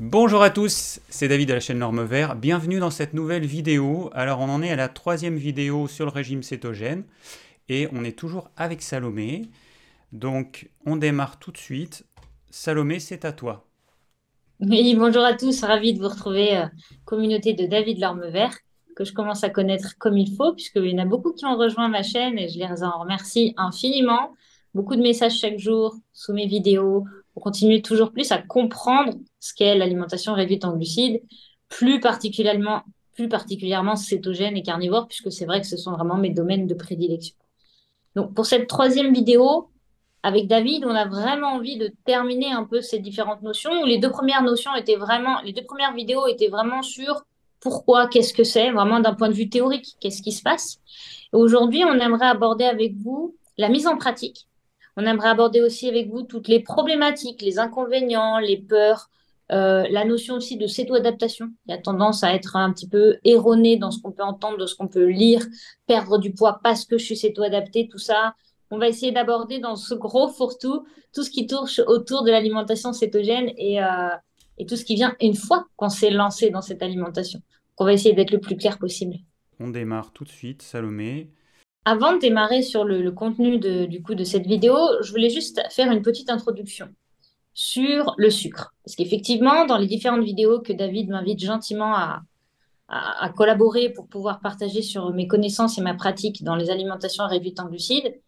Bonjour à tous, c'est David de la chaîne Norme Vert. Bienvenue dans cette nouvelle vidéo. Alors on en est à la troisième vidéo sur le régime cétogène et on est toujours avec Salomé. Donc on démarre tout de suite. Salomé, c'est à toi. Oui, bonjour à tous, ravi de vous retrouver, euh, communauté de David Lorme Vert, que je commence à connaître comme il faut, puisqu'il y en a beaucoup qui ont rejoint ma chaîne et je les en remercie infiniment. Beaucoup de messages chaque jour sous mes vidéos, pour continuer toujours plus à comprendre ce qu'est l'alimentation réduite en glucides, plus particulièrement, plus particulièrement cétogène et carnivore, puisque c'est vrai que ce sont vraiment mes domaines de prédilection. Donc, pour cette troisième vidéo, avec David, on a vraiment envie de terminer un peu ces différentes notions. Les deux premières notions étaient vraiment, les deux premières vidéos étaient vraiment sur pourquoi, qu'est-ce que c'est, vraiment d'un point de vue théorique, qu'est-ce qui se passe. Aujourd'hui, on aimerait aborder avec vous la mise en pratique on aimerait aborder aussi avec vous toutes les problématiques, les inconvénients, les peurs, euh, la notion aussi de céto-adaptation. Il y a tendance à être un petit peu erroné dans ce qu'on peut entendre, dans ce qu'on peut lire, perdre du poids parce que je suis céto-adapté, tout ça. On va essayer d'aborder dans ce gros fourre-tout tout ce qui touche autour de l'alimentation cétogène euh, et tout ce qui vient une fois qu'on s'est lancé dans cette alimentation. on va essayer d'être le plus clair possible. On démarre tout de suite, Salomé. Avant de démarrer sur le, contenu de, du coup de cette vidéo, je voulais juste faire une petite introduction sur le sucre. Parce qu'effectivement, dans les différentes vidéos que David m'invite gentiment à, à, collaborer pour pouvoir partager sur mes connaissances et ma pratique dans les alimentations réduites en glucides,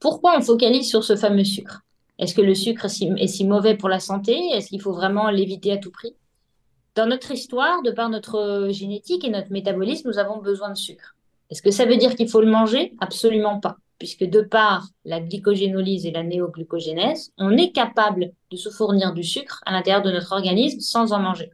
pourquoi on focalise sur ce fameux sucre? Est-ce que le sucre est si mauvais pour la santé? Est-ce qu'il faut vraiment l'éviter à tout prix? Dans notre histoire, de par notre génétique et notre métabolisme, nous avons besoin de sucre. Est-ce que ça veut dire qu'il faut le manger? Absolument pas. Puisque de par la glycogénolyse et la néoglucogénèse, on est capable de se fournir du sucre à l'intérieur de notre organisme sans en manger.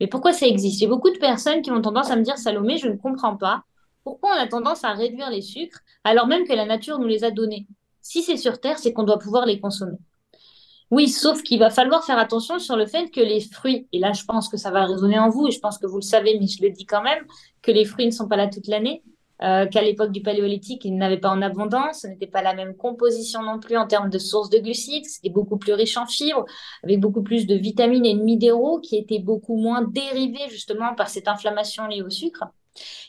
Mais pourquoi ça existe? Il y a beaucoup de personnes qui ont tendance à me dire Salomé, je ne comprends pas. Pourquoi on a tendance à réduire les sucres alors même que la nature nous les a donnés? Si c'est sur Terre, c'est qu'on doit pouvoir les consommer. Oui, sauf qu'il va falloir faire attention sur le fait que les fruits, et là je pense que ça va résonner en vous, et je pense que vous le savez, mais je le dis quand même, que les fruits ne sont pas là toute l'année, euh, qu'à l'époque du paléolithique, ils n'avaient pas en abondance, ce n'était pas la même composition non plus en termes de sources de glucides, c'était beaucoup plus riche en fibres, avec beaucoup plus de vitamines et de minéraux qui étaient beaucoup moins dérivés justement par cette inflammation liée au sucre.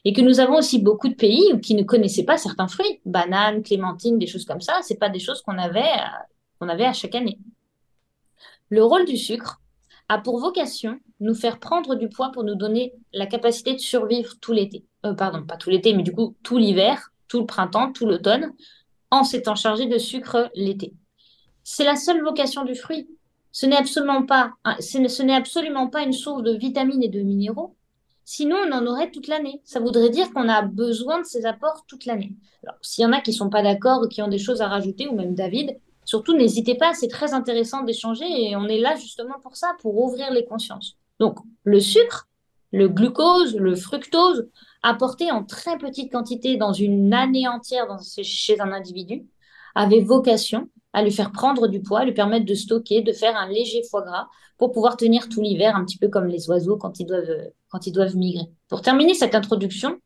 Et que nous avons aussi beaucoup de pays qui ne connaissaient pas certains fruits, bananes, clémentines, des choses comme ça, c'est pas des choses qu'on avait, euh, qu'on avait à chaque année. Le rôle du sucre a pour vocation nous faire prendre du poids pour nous donner la capacité de survivre tout l'été. Euh, pardon, pas tout l'été, mais du coup tout l'hiver, tout le printemps, tout l'automne, en s'étant chargé de sucre l'été. C'est la seule vocation du fruit. Ce n'est absolument pas, une source de vitamines et de minéraux. Sinon, on en aurait toute l'année. Ça voudrait dire qu'on a besoin de ces apports toute l'année. Alors, s'il y en a qui sont pas d'accord ou qui ont des choses à rajouter, ou même David, surtout n'hésitez pas, c'est très intéressant d'échanger et on est là justement pour ça, pour ouvrir les consciences. Donc, le sucre, le glucose, le fructose, apporté en très petite quantité dans une année entière dans, chez un individu, avait vocation à lui faire prendre du poids, lui permettre de stocker, de faire un léger foie gras pour pouvoir tenir tout l'hiver, un petit peu comme les oiseaux quand ils doivent, quand ils doivent migrer. Pour terminer cette introduction,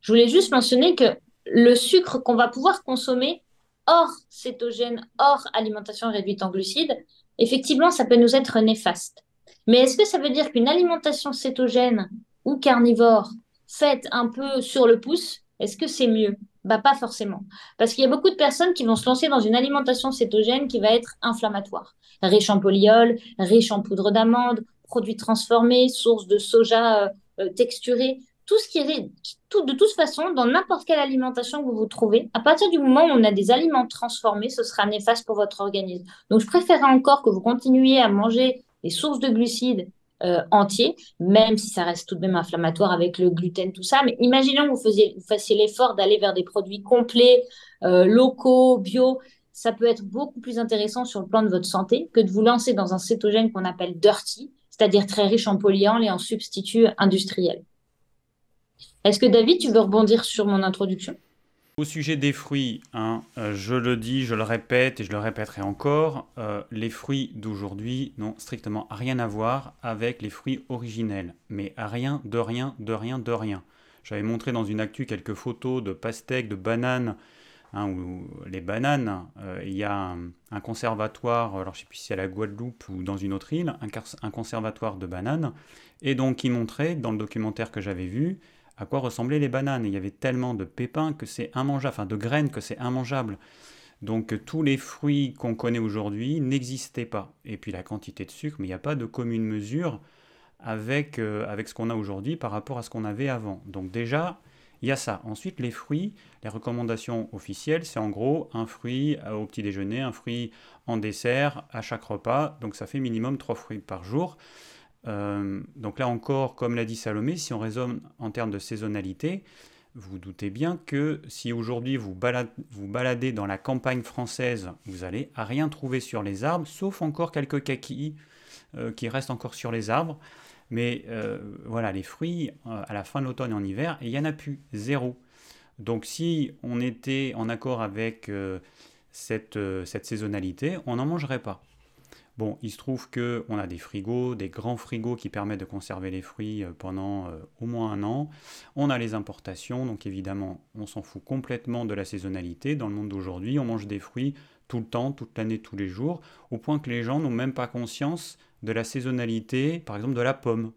je voulais juste mentionner que le sucre qu'on va pouvoir consommer hors cétogène, hors alimentation réduite en glucides, effectivement, ça peut nous être néfaste. Mais est-ce que ça veut dire qu'une alimentation cétogène ou carnivore faite un peu sur le pouce, est-ce que c'est mieux? Bah, pas forcément. Parce qu'il y a beaucoup de personnes qui vont se lancer dans une alimentation cétogène qui va être inflammatoire. Riche en polyol, riche en poudre d'amande, produits transformés, source de soja euh, euh, texturé de toute façon, dans n'importe quelle alimentation que vous vous trouvez, à partir du moment où on a des aliments transformés, ce sera néfaste pour votre organisme. Donc, je préférerais encore que vous continuiez à manger des sources de glucides euh, entiers, même si ça reste tout de même inflammatoire avec le gluten, tout ça. Mais imaginons que vous, fassiez l'effort d'aller vers des produits complets, euh, locaux, bio. Ça peut être beaucoup plus intéressant sur le plan de votre santé que de vous lancer dans un cétogène qu'on appelle dirty, c'est-à-dire très riche en polyol et en substituts industriels. Est-ce que David, tu veux rebondir sur mon introduction? Au sujet des fruits, hein, euh, je le dis, je le répète et je le répéterai encore, euh, les fruits d'aujourd'hui n'ont strictement rien à voir avec les fruits originels. Mais à rien, de rien, de rien, de rien. J'avais montré dans une actu quelques photos de pastèques, de bananes hein, ou les bananes. Euh, il y a un, conservatoire, alors je ne sais plus si c'est à la Guadeloupe ou dans une autre île, un, conservatoire de bananes. Et donc il montrait, dans le documentaire que j'avais vu, à quoi ressemblaient les bananes. il y avait tellement de pépins que c'est immangeable, enfin de graines que c'est immangeable. Donc tous les fruits qu'on connaît aujourd'hui n'existaient pas. Et puis la quantité de sucre, mais il n'y a pas de commune mesure avec, euh, avec ce qu'on a aujourd'hui par rapport à ce qu'on avait avant. Donc déjà, il y a ça. Ensuite, les fruits, les recommandations officielles, c'est en gros un fruit euh, au petit déjeuner, un fruit en dessert à chaque repas. Donc ça fait minimum 3 fruits par jour. Euh, donc là encore, comme l'a dit Salomé, si on raisonne en termes de saisonnalité, vous doutez bien que si aujourd'hui vous, vous, baladez dans la campagne française, vous allez à rien trouver sur les arbres, sauf encore quelques kakis qui restent encore sur les arbres. Mais euh, voilà, les fruits, euh, à la fin de l'automne et en hiver, il n'y en a plus, zéro. Donc si on était en accord avec euh, cette, cette, saisonnalité, on n'en mangerait pas. Bon, il se trouve qu'on a des frigos, des grands frigos qui permettent de conserver les fruits pendant au moins un an. On a les importations, donc évidemment, on s'en fout complètement de la saisonnalité. Dans le monde d'aujourd'hui, on mange des fruits tout le temps, toute l'année, tous les jours, au point que les gens n'ont même pas conscience de la saisonnalité, par exemple de la pomme.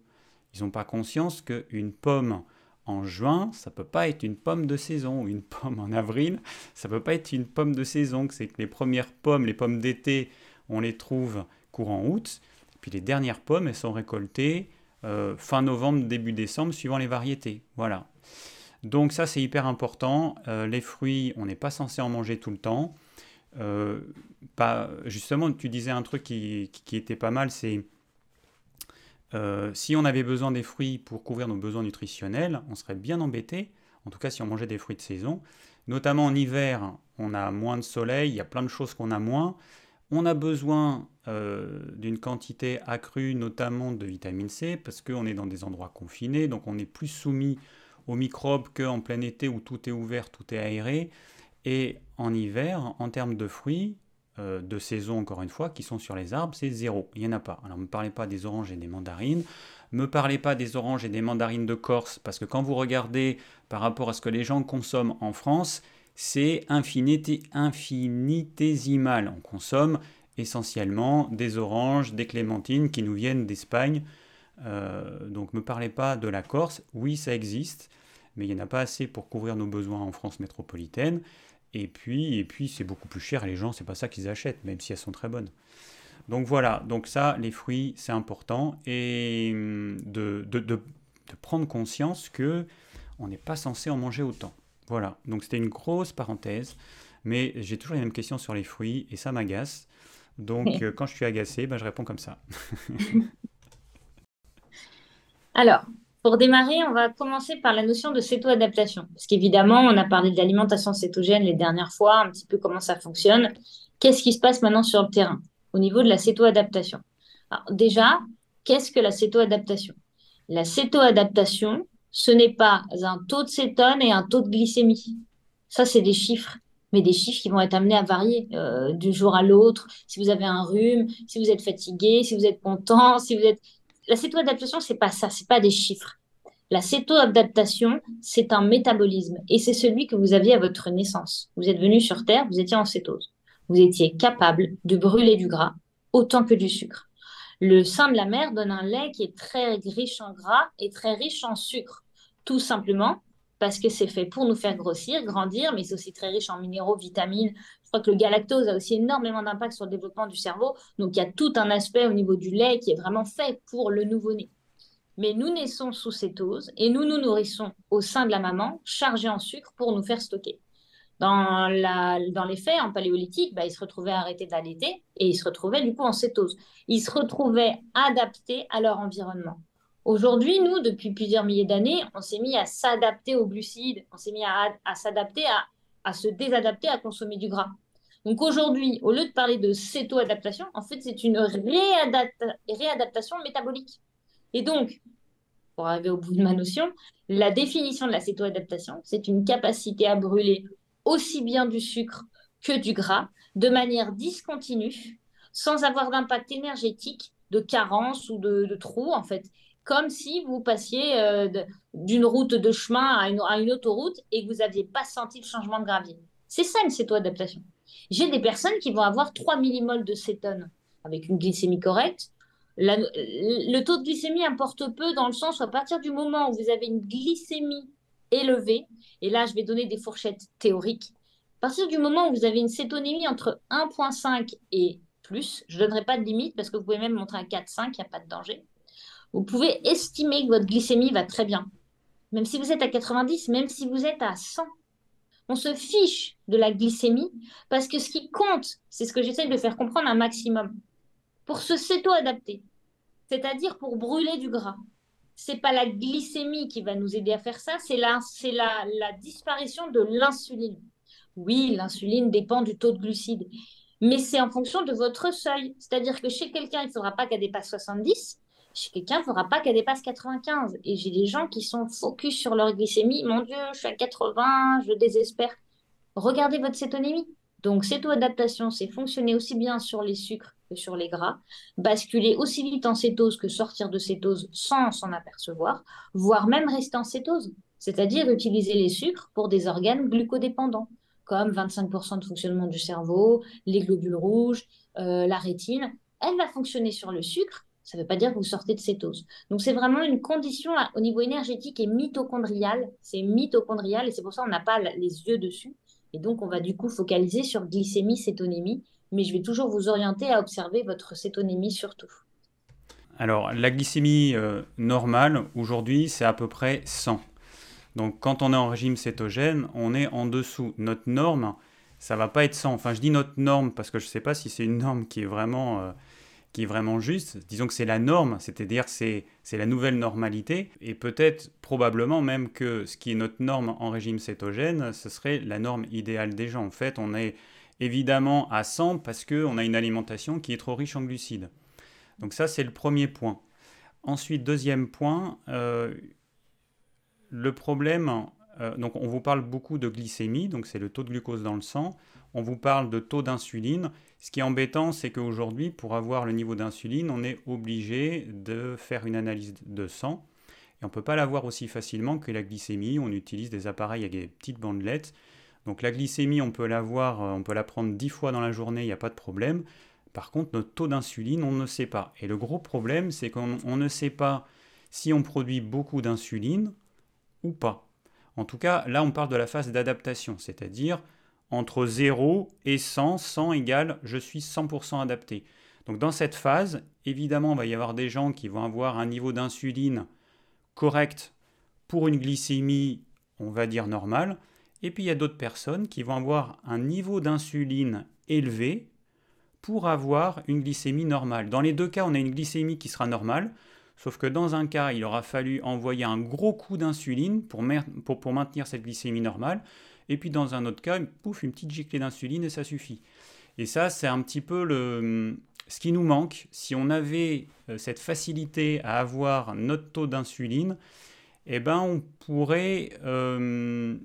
Ils n'ont pas conscience qu'une pomme en juin, ça peut pas être une pomme de saison. Une pomme en avril, ça peut pas être une pomme de saison. C'est que les premières pommes, les pommes d'été, on les trouve courant août. Puis les dernières pommes, elles sont récoltées euh, fin novembre, début décembre, suivant les variétés. Voilà. Donc ça, c'est hyper important. Euh, les fruits, on n'est pas censé en manger tout le temps. Euh, justement, tu disais un truc qui, était pas mal, c'est si on avait besoin des fruits pour couvrir nos besoins nutritionnels, on serait bien embêté, en tout cas si on mangeait des fruits de saison. Notamment en hiver, on a moins de soleil, il y a plein de choses qu'on a moins. On a besoin euh, d'une quantité accrue, notamment de vitamine C, parce qu'on est dans des endroits confinés, donc on est plus soumis aux microbes qu'en plein été où tout est ouvert, tout est aéré. Et en hiver, en termes de fruits, euh, de saison encore une fois, qui sont sur les arbres, c'est zéro. Il n'y en a pas. Alors ne me parlez pas des oranges et des mandarines. Me parlez pas des oranges et des mandarines de Corse, parce que quand vous regardez par rapport à ce que les gens consomment en France, c'est infinitésimal. On consomme essentiellement des oranges, des clémentines qui nous viennent d'Espagne. Euh, donc ne me parlez pas de la Corse. Oui, ça existe, mais il n'y en a pas assez pour couvrir nos besoins en France métropolitaine. Et puis, et puis c'est beaucoup plus cher les gens, c'est pas ça qu'ils achètent, même si elles sont très bonnes. Donc voilà, donc ça, les fruits, c'est important. Et hum, de, de, de, prendre conscience que on n'est pas censé en manger autant. Voilà, donc c'était une grosse parenthèse. Mais j'ai toujours les mêmes questions sur les fruits et ça m'agace. Donc euh, quand je suis agacé, ben, je réponds comme ça. Alors, pour démarrer, on va commencer par la notion de céto-adaptation. Parce qu'évidemment, on a parlé de l'alimentation cétogène les dernières fois, un petit peu comment ça fonctionne. Qu'est-ce qui se passe maintenant sur le terrain au niveau de la céto-adaptation? Alors déjà, qu'est-ce que la céto-adaptation? La céto-adaptation, ce n'est pas un taux de cétone et un taux de glycémie. Ça, c'est des chiffres mais des chiffres qui vont être amenés à varier euh, du jour à l'autre. Si vous avez un rhume, si vous êtes fatigué, si vous êtes content, si vous êtes la céto-adaptation, c'est pas ça, c'est pas des chiffres. La céto-adaptation, c'est un métabolisme et c'est celui que vous aviez à votre naissance. Vous êtes venu sur Terre, vous étiez en cétose. Vous étiez capable de brûler du gras autant que du sucre. Le sein de la mère donne un lait qui est très riche en gras et très riche en sucre, tout simplement parce que c'est fait pour nous faire grossir, grandir, mais c'est aussi très riche en minéraux, vitamines, crois que le galactose a aussi énormément d'impact sur le développement du cerveau. Donc, il y a tout un aspect au niveau du lait qui est vraiment fait pour le nouveau-né. Mais nous naissons sous cétose et nous nous nourrissons au sein de la maman, chargés en sucre pour nous faire stocker. Dans les faits, en paléolithique, bah, ils se retrouvaient arrêtés d'allaiter et ils se retrouvaient du coup en cétose. Ils se retrouvaient adaptés à leur environnement. Aujourd'hui, nous, depuis plusieurs milliers d'années, on s'est mis à s'adapter aux glucides, on s'est mis à, s'adapter, à, se désadapter à consommer du gras. Donc aujourd'hui, au lieu de parler de céto-adaptation, en fait, c'est une réadaptation métabolique. Et donc, pour arriver au bout de ma notion, la définition de la céto-adaptation, c'est une capacité à brûler aussi bien du sucre que du gras de manière discontinue, sans avoir d'impact énergétique, de carence ou de, trou, en fait. Comme si vous passiez euh, d'une route de chemin à une, à autoroute et que vous n'aviez pas senti le changement de gravier C'est ça une cétoadaptation. J'ai des personnes qui vont avoir 3 millimoles de cétone avec une glycémie correcte. le taux de glycémie importe peu dans le sens où à partir du moment où vous avez une glycémie élevée, et là je vais donner des fourchettes théoriques, à partir du moment où vous avez une cétonémie entre 1,5 et plus, je ne donnerai pas de limite parce que vous pouvez même montrer un 4,5, il n'y a pas de danger. Vous pouvez estimer que votre glycémie va très bien. Même si vous êtes à 90, même si vous êtes à 100. On se fiche de la glycémie parce que ce qui compte, c'est ce que j'essaie de faire comprendre un maximum. Pour se céto-adapter, c'est-à-dire pour brûler du gras, c'est pas la glycémie qui va nous aider à faire ça, c'est la, la, la disparition de l'insuline. Oui, l'insuline dépend du taux de glucides, mais c'est en fonction de votre seuil. C'est-à-dire que chez quelqu'un, il ne faudra pas qu'elle dépasse 70, chez quelqu'un, ne faudra pas qu'elle dépasse 95. Et j'ai des gens qui sont focus sur leur glycémie. Mon Dieu, je suis à 80, je désespère. Regardez votre cétonémie. Donc, céto-adaptation, c'est fonctionner aussi bien sur les sucres que sur les gras, basculer aussi vite en cétose que sortir de cétose sans s'en apercevoir, voire même rester en cétose, c'est-à-dire utiliser les sucres pour des organes glucodépendants comme 25% de fonctionnement du cerveau, les globules rouges, euh, la rétine, elle va fonctionner sur le sucre. Ça ne veut pas dire que vous sortez de cétose. Donc, c'est vraiment une condition au niveau énergétique et mitochondrial. C'est mitochondrial et c'est pour ça qu'on n'a pas les yeux dessus. Et donc, on va du coup focaliser sur glycémie, cétonémie. Mais je vais toujours vous orienter à observer votre cétonémie surtout. Alors, la glycémie euh, normale, aujourd'hui, c'est à peu près 100. Donc quand on est en régime cétogène, on est en dessous. Notre norme, ça va pas être 100. Enfin, je dis notre norme parce que je ne sais pas si c'est une norme qui est vraiment, euh, qui est vraiment juste. Disons que c'est la norme, c'est-à-dire c'est c'est la nouvelle normalité. Et peut-être, probablement même que ce qui est notre norme en régime cétogène, ce serait la norme idéale des gens. En fait, on est évidemment à 100 parce qu'on a une alimentation qui est trop riche en glucides. Donc ça, c'est le premier point. Ensuite, deuxième point, euh, le problème, euh, donc on vous parle beaucoup de glycémie, donc c'est le taux de glucose dans le sang. On vous parle de taux d'insuline. Ce qui est embêtant, c'est qu'aujourd'hui, pour avoir le niveau d'insuline, on est obligé de faire une analyse de sang. Et on ne peut pas l'avoir aussi facilement que la glycémie. On utilise des appareils avec des petites bandelettes. Donc la glycémie, on peut l'avoir, euh, on peut la prendre 10 fois dans la journée, il n'y a pas de problème. Par contre, notre taux d'insuline, on ne sait pas. Et le gros problème, c'est qu'on ne sait pas si on produit beaucoup d'insuline ou pas. En tout cas, là, on parle de la phase d'adaptation, c'est-à-dire entre 0 et 100, 100 égale je suis 100% adapté. Donc dans cette phase, évidemment, il va y avoir des gens qui vont avoir un niveau d'insuline correct pour une glycémie, on va dire normale, et puis il y a d'autres personnes qui vont avoir un niveau d'insuline élevé pour avoir une glycémie normale. Dans les deux cas, on a une glycémie qui sera normale, Sauf que dans un cas, il aura fallu envoyer un gros coup d'insuline pour, maintenir cette glycémie normale. Et puis dans un autre cas, pouf, une petite giclée d'insuline et ça suffit. Et ça, c'est un petit peu ce qui nous manque. Si on avait euh, cette facilité à avoir notre taux d'insuline, eh ben, on pourrait euh,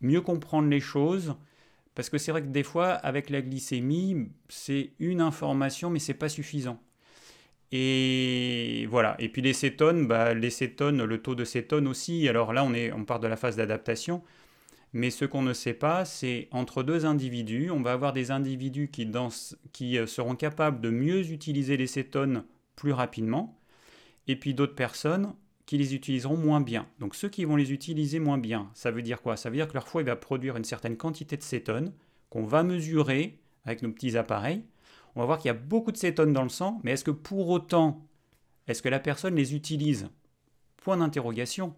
mieux comprendre les choses. Parce que c'est vrai que des fois, avec la glycémie, c'est une information, mais c'est pas suffisant. Et voilà. Et puis les cétones, bah, les cétones, le taux de cétones aussi. Alors là, on, est, on part de la phase d'adaptation. Mais ce qu'on ne sait pas, c'est entre deux individus, on va avoir des individus qui, qui euh, seront capables de mieux utiliser les cétones plus rapidement, et puis d'autres personnes qui les utiliseront moins bien. Donc ceux qui vont les utiliser moins bien, ça veut dire quoi? Ça veut dire que leur foie va produire une certaine quantité de cétones qu'on va mesurer avec nos petits appareils, on va voir qu'il y a beaucoup de cétones dans le sang, mais est-ce que pour autant, est-ce que la personne les utilise? Point d'interrogation.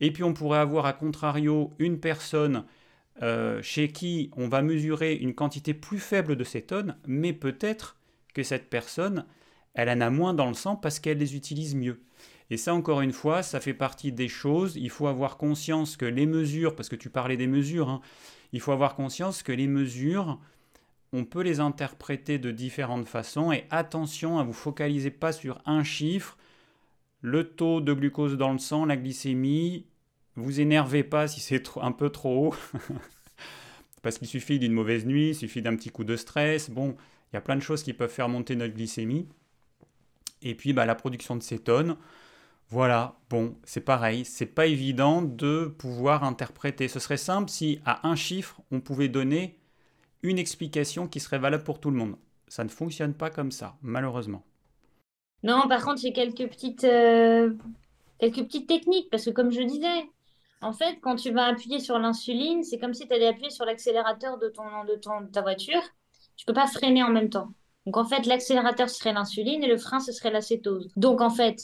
Et puis on pourrait avoir à contrario une personne euh, chez qui on va mesurer une quantité plus faible de cétones, mais peut-être que cette personne, elle en a moins dans le sang parce qu'elle les utilise mieux. Et ça, encore une fois, ça fait partie des choses. Il faut avoir conscience que les mesures, parce que tu parlais des mesures, hein, il faut avoir conscience que les mesures, on peut les interpréter de différentes façons et attention à vous focaliser pas sur un chiffre, le taux de glucose dans le sang, la glycémie, vous énervez pas si c'est un peu trop haut, parce qu'il suffit d'une mauvaise nuit, il suffit d'un petit coup de stress, bon, il y a plein de choses qui peuvent faire monter notre glycémie. Et puis bah, la production de cétones, Voilà, bon, c'est pareil, c'est pas évident de pouvoir interpréter. Ce serait simple si à un chiffre, on pouvait donner une explication qui serait valable pour tout le monde. Ça ne fonctionne pas comme ça, malheureusement. Non, par contre, j'ai quelques petites, euh, quelques petites techniques, parce que comme je disais, en fait, quand tu vas appuyer sur l'insuline, c'est comme si tu allais appuyer sur l'accélérateur de, ton, de, ton, ta voiture. Tu peux pas freiner en même temps. Donc en fait, l'accélérateur serait l'insuline et le frein, ce serait l'acétose. Donc en fait,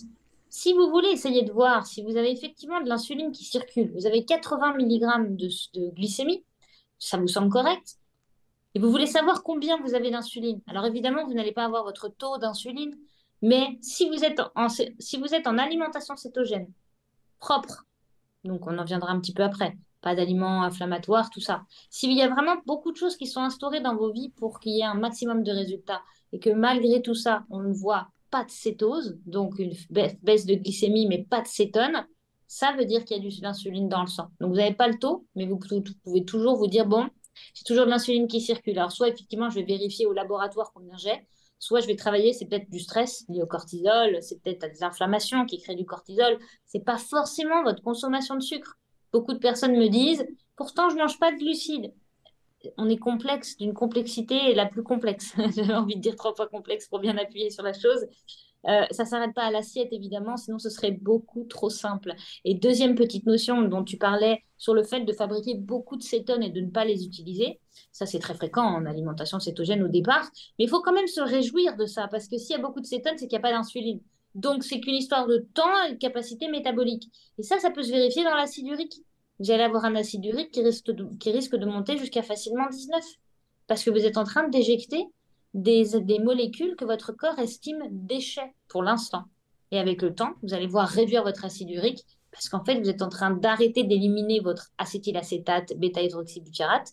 si vous voulez essayer de voir si vous avez effectivement de l'insuline qui circule, vous avez 80 mg de, de glycémie, ça vous semble correct, et vous voulez savoir combien vous avez d'insuline. Alors évidemment, vous n'allez pas avoir votre taux d'insuline, mais si vous êtes en, alimentation cétogène propre, donc on en viendra un petit peu après, pas d'aliments inflammatoires, tout ça. S'il y a vraiment beaucoup de choses qui sont instaurées dans vos vies pour qu'il y ait un maximum de résultats et que malgré tout ça, on ne voit pas de cétose, donc une baisse de glycémie, mais pas de cétone, ça veut dire qu'il y a de l'insuline dans le sang. Donc vous n'avez pas le taux, mais vous pouvez toujours vous dire, bon, c'est toujours de l'insuline qui circule. Alors soit effectivement, je vais vérifier au laboratoire combien j'ai, soit je vais travailler, c'est peut-être du stress lié au cortisol, c'est peut-être des inflammations qui créent du cortisol, c'est pas forcément votre consommation de sucre. Beaucoup de personnes me disent, pourtant je mange pas de glucides. On est complexe d'une complexité la plus complexe. J'ai envie de dire trois fois complexe pour bien appuyer sur la chose. Euh, ça ne s'arrête pas à l'assiette, évidemment, sinon ce serait beaucoup trop simple. Et deuxième petite notion dont tu parlais sur le fait de fabriquer beaucoup de cétones et de ne pas les utiliser, ça c'est très fréquent en alimentation cétogène au départ, mais il faut quand même se réjouir de ça, parce que s'il y a beaucoup de cétones, c'est qu'il n'y a pas d'insuline. Donc c'est qu'une histoire de temps et de capacité métabolique. Et ça, ça peut se vérifier dans l'acide urique. Vous allez avoir un acide urique qui risque de, qui risque de monter jusqu'à facilement 19, parce que vous êtes en train d'éjecter des, molécules que votre corps estime déchets pour l'instant. Et avec le temps, vous allez voir réduire votre acide urique parce qu'en fait, vous êtes en train d'arrêter d'éliminer votre acétylacétate, bêta-hydroxybutyrate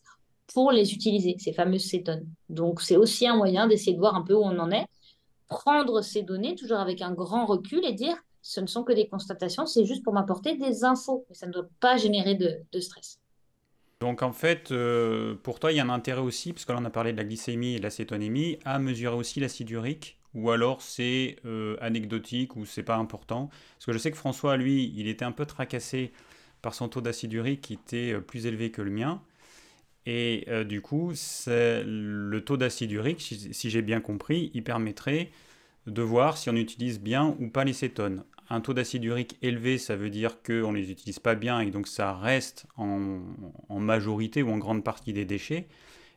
pour les utiliser, ces fameuses cétones. Donc, c'est aussi un moyen d'essayer de voir un peu où on en est. Prendre ces données, toujours avec un grand recul, et dire ce ne sont que des constatations, c'est juste pour m'apporter des infos. Et ça ne doit pas générer de stress. Donc en fait, euh, pour toi, il y a un intérêt aussi, parce que là on a parlé de la glycémie et de l'acétonémie, à mesurer aussi l'acide urique, ou alors c'est euh, anecdotique ou c'est pas important. Parce que je sais que François, lui, il était un peu tracassé par son taux d'acide urique qui était euh, plus élevé que le mien. Et du coup, le taux d'acide urique, si j'ai bien compris, il permettrait de voir si on utilise bien ou pas les cétones un taux d'acide urique élevé, ça veut dire qu'on ne les utilise pas bien et donc ça reste en, majorité ou en grande partie des déchets.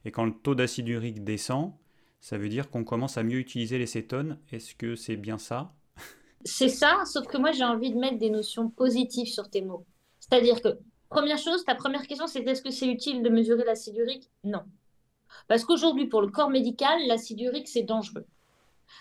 Et quand le taux d'acide urique descend, ça veut dire qu'on commence à mieux utiliser les cétones. Est-ce que c'est bien ça? C'est ça, sauf que moi j'ai envie de mettre des notions positives sur tes mots. C'est-à-dire que, première chose, ta première question c'est est-ce que c'est utile de mesurer l'acide urique? Non. Parce qu'aujourd'hui, pour le corps médical, l'acide urique, c'est dangereux.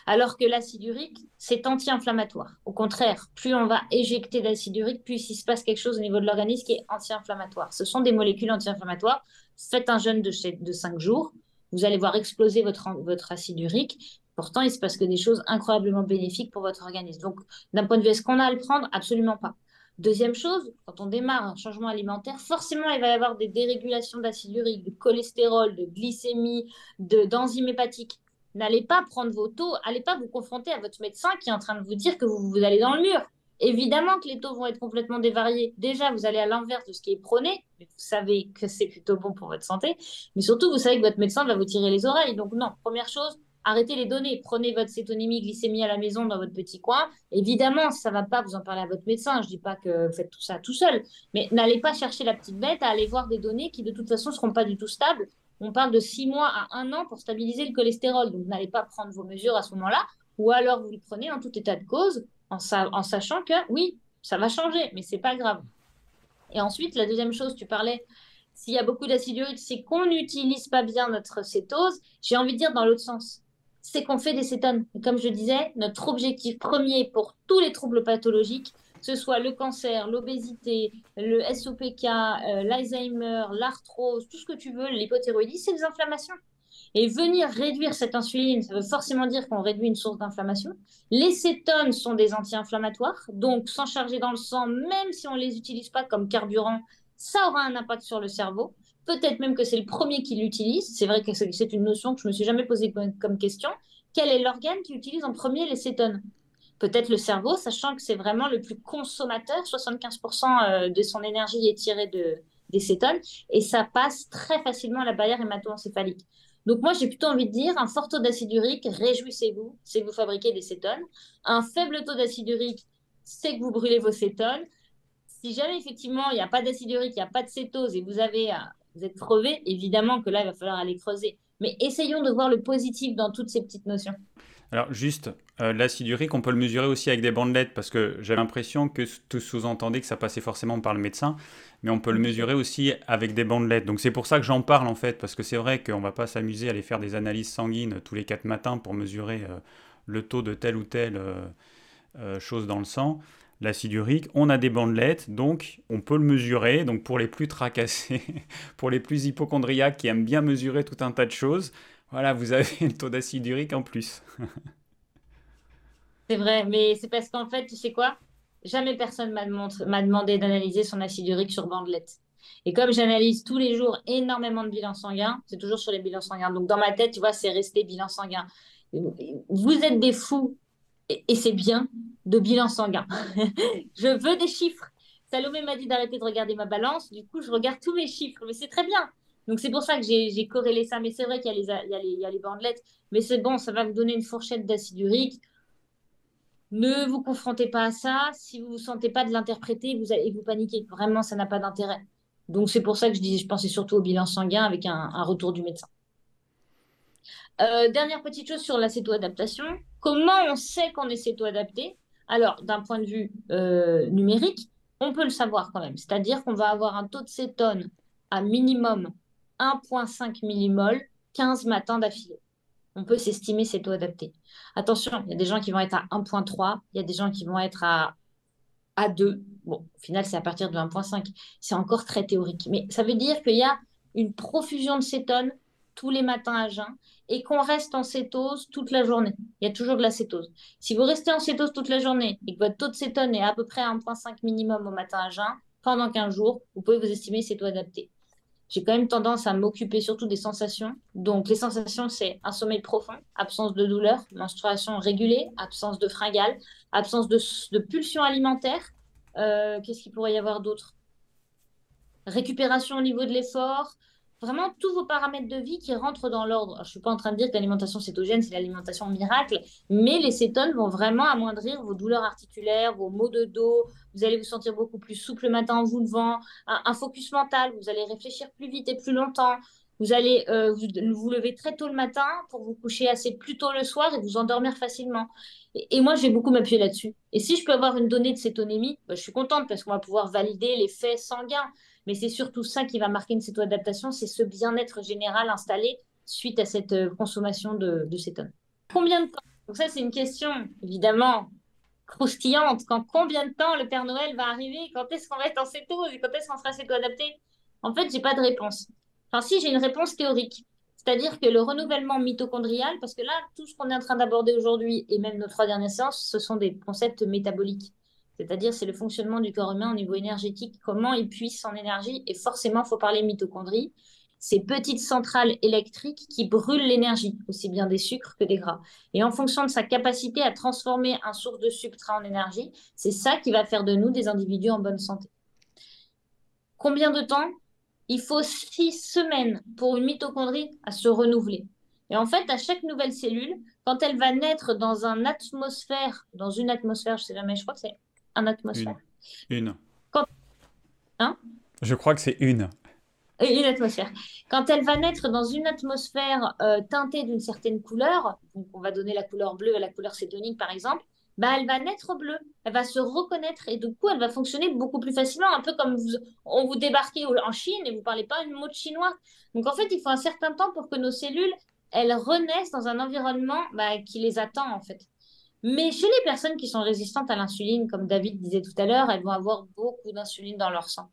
Alors que l'acide urique, c'est anti-inflammatoire. Au contraire, plus on va éjecter d'acide urique, plus il se passe quelque chose au niveau de l'organisme qui est anti-inflammatoire. Ce sont des molécules anti-inflammatoires. Faites un jeûne de, de 5 jours, vous allez voir exploser votre, votre acide urique. Pourtant, il se passe que des choses incroyablement bénéfiques pour votre organisme. Donc, d'un point de vue, est-ce qu'on a à le prendre? Absolument pas. Deuxième chose, quand on démarre un changement alimentaire, forcément, il va y avoir des dérégulations d'acide urique, de cholestérol, de glycémie, d'enzymes hépatiques n'allez pas prendre vos taux, allez pas vous confronter à votre médecin qui est en train de vous dire que vous, allez dans le mur. Évidemment que les taux vont être complètement dévariés. Déjà, vous allez à l'inverse de ce qui est prôné, mais vous savez que c'est plutôt bon pour votre santé. Mais surtout, vous savez que votre médecin va vous tirer les oreilles. Donc non, première chose, arrêtez les données. Prenez votre cétonémie, glycémie à la maison dans votre petit coin. Évidemment, ça va pas, vous en parlez à votre médecin. Je dis pas que vous faites tout ça tout seul, mais n'allez pas chercher la petite bête à aller voir des données qui de toute façon seront pas du tout stables on parle de six mois à un an pour stabiliser le cholestérol. Donc, n'allez pas prendre vos mesures à ce moment-là, ou alors vous le prenez en tout état de cause, en, sachant que oui, ça va changer, mais c'est pas grave. Et ensuite, la deuxième chose, tu parlais, s'il y a beaucoup d'acide urique, c'est qu'on n'utilise pas bien notre cétose. J'ai envie de dire dans l'autre sens, c'est qu'on fait des cétones. comme je disais, notre objectif premier pour tous les troubles pathologiques, que ce soit le cancer, l'obésité, le SOPK, euh, l'Alzheimer, l'arthrose, tout ce que tu veux, l'hypothyroïdie, c'est des inflammations. Et venir réduire cette insuline, ça veut forcément dire qu'on réduit une source d'inflammation. Les cétones sont des anti-inflammatoires, donc sans charger dans le sang, même si on ne les utilise pas comme carburant, ça aura un impact sur le cerveau. Peut-être même que c'est le premier qui l'utilise. C'est vrai que c'est une notion que je ne me suis jamais posée comme question. Quel est l'organe qui utilise en premier les cétones? Peut-être le cerveau, sachant que c'est vraiment le plus consommateur, 75% euh, de son énergie est tirée de, des cétones, et ça passe très facilement à la barrière hémato-encéphalique. Donc moi, j'ai plutôt envie de dire, un fort taux d'acide urique, réjouissez-vous, c'est que vous fabriquez des cétones. Un faible taux d'acide urique, c'est que vous brûlez vos cétones. Si jamais, effectivement, il n'y a pas d'acide urique, il n'y a pas de cétose, et vous, avez, vous êtes crevé, évidemment que là, il va falloir aller creuser. Mais essayons de voir le positif dans toutes ces petites notions. Alors juste, euh, l'acide urique, on peut le mesurer aussi avec des bandelettes parce que j'ai l'impression que tout sous-entendait que ça passait forcément par le médecin, mais on peut le mesurer aussi avec des bandelettes. Donc c'est pour ça que j'en parle en fait, parce que c'est vrai qu'on ne va pas s'amuser à aller faire des analyses sanguines tous les quatre matins pour mesurer euh, le taux de telle ou telle euh, chose dans le sang. L'acide urique, on a des bandelettes, donc on peut le mesurer. Donc pour les plus tracassés, pour les plus hypochondriaques qui aiment bien mesurer tout un tas de choses, voilà, vous avez le taux d'acide urique en plus. c'est vrai, mais c'est parce qu'en fait, tu sais quoi? Jamais personne m'a demandé d'analyser son acide urique sur bandelette. Et comme j'analyse tous les jours énormément de bilans sanguins, c'est toujours sur les bilans sanguins. Donc dans ma tête, tu vois, c'est resté bilan sanguin. Vous êtes des fous, et, c'est bien, de bilan sanguin. je veux des chiffres. Salomé m'a dit d'arrêter de regarder ma balance. Du coup, je regarde tous mes chiffres. Mais c'est très bien. Donc c'est pour ça que j'ai corrélé ça. Mais c'est vrai qu'il y, a les bandelettes. Mais c'est bon, ça va vous donner une fourchette d'acide urique. Ne vous confrontez pas à ça. Si vous ne vous sentez pas de l'interpréter vous allez vous paniquer. Vraiment, ça n'a pas d'intérêt. Donc c'est pour ça que je disais, je pensais surtout au bilan sanguin avec un, retour du médecin. Euh, dernière petite chose sur l'acéto-adaptation. Comment on sait qu'on est céto-adapté? Alors, d'un point de vue euh, numérique, on peut le savoir quand même. C'est-à-dire qu'on va avoir un taux de cétone à minimum 1,5 millimoles 15 matins d'affilée. On peut s'estimer c'est taux adapté. Attention, il y a des gens qui vont être à 1,3, il y a des gens qui vont être à, à 2. Bon, au final, c'est à partir de 1,5. C'est encore très théorique. Mais ça veut dire qu'il y a une profusion de cétone tous les matins à jeun et qu'on reste en cétose toute la journée. Il y a toujours de la cétose. Si vous restez en cétose toute la journée et que votre taux de cétone est à peu près à 1,5 minimum au matin à jeun, pendant 15 jours, vous pouvez vous estimer taux adapté j'ai quand même tendance à m'occuper surtout des sensations. Donc, les sensations, c'est un sommeil profond, absence de douleur, menstruation régulée, absence de fringales, absence de, de pulsion alimentaire. Euh, qu'est-ce qu'il pourrait y avoir d'autre? Récupération au niveau de l'effort, vraiment tous vos paramètres de vie qui rentrent dans l'ordre. Je ne suis pas en train de dire que l'alimentation cétogène, c'est l'alimentation miracle, mais les cétones vont vraiment amoindrir vos douleurs articulaires, vos maux de dos. Vous allez vous sentir beaucoup plus souple le matin en vous levant. Un, focus mental, vous allez réfléchir plus vite et plus longtemps. Vous allez euh, vous, lever très tôt le matin pour vous coucher assez plus tôt le soir et vous endormir facilement. Et, moi, j'ai beaucoup m'appuyer là-dessus. Et si je peux avoir une donnée de cétonémie, bah, je suis contente parce qu'on va pouvoir valider les faits sanguins. Mais c'est surtout ça qui va marquer une cétoadaptation, c'est ce bien-être général installé suite à cette euh, consommation de, de cétone. Combien de temps? Donc ça, c'est une question évidemment croustillante. Quand combien de temps le Père Noël va arriver? Quand est-ce qu'on va être en cétose? Quand est-ce qu'on sera cétoadapté? En fait, j'ai pas de réponse. Enfin, si, j'ai une réponse théorique. C'est-à-dire que le renouvellement mitochondrial, parce que là, tout ce qu'on est en train d'aborder aujourd'hui, et même nos trois dernières séances, ce sont des concepts métaboliques. C'est-à-dire, c'est le fonctionnement du corps humain au niveau énergétique, comment il puise son énergie. Et forcément, il faut parler mitochondrie. Ces petites centrales électriques qui brûlent l'énergie, aussi bien des sucres que des gras. Et en fonction de sa capacité à transformer un source de substrat en énergie, c'est ça qui va faire de nous des individus en bonne santé. Combien de temps Il faut six semaines pour une mitochondrie à se renouveler. Et en fait, à chaque nouvelle cellule, quand elle va naître dans un atmosphère, dans une atmosphère, je sais jamais, je crois que c'est un atmosphère. Une. Quand... Hein? Je crois que c'est une. Une atmosphère. Quand elle va naître dans une atmosphère euh, teintée d'une certaine couleur, donc on va donner la couleur bleue à la couleur cétonique par exemple, bah, elle va naître bleue, elle va se reconnaître et du coup elle va fonctionner beaucoup plus facilement, un peu comme vous, on vous débarquez en Chine et vous parlez pas une mot de chinois. Donc en fait, il faut un certain temps pour que nos cellules, elles renaissent dans un environnement bah, qui les attend en fait. Mais chez les personnes qui sont résistantes à l'insuline, comme David disait tout à l'heure, elles vont avoir beaucoup d'insuline dans leur sang.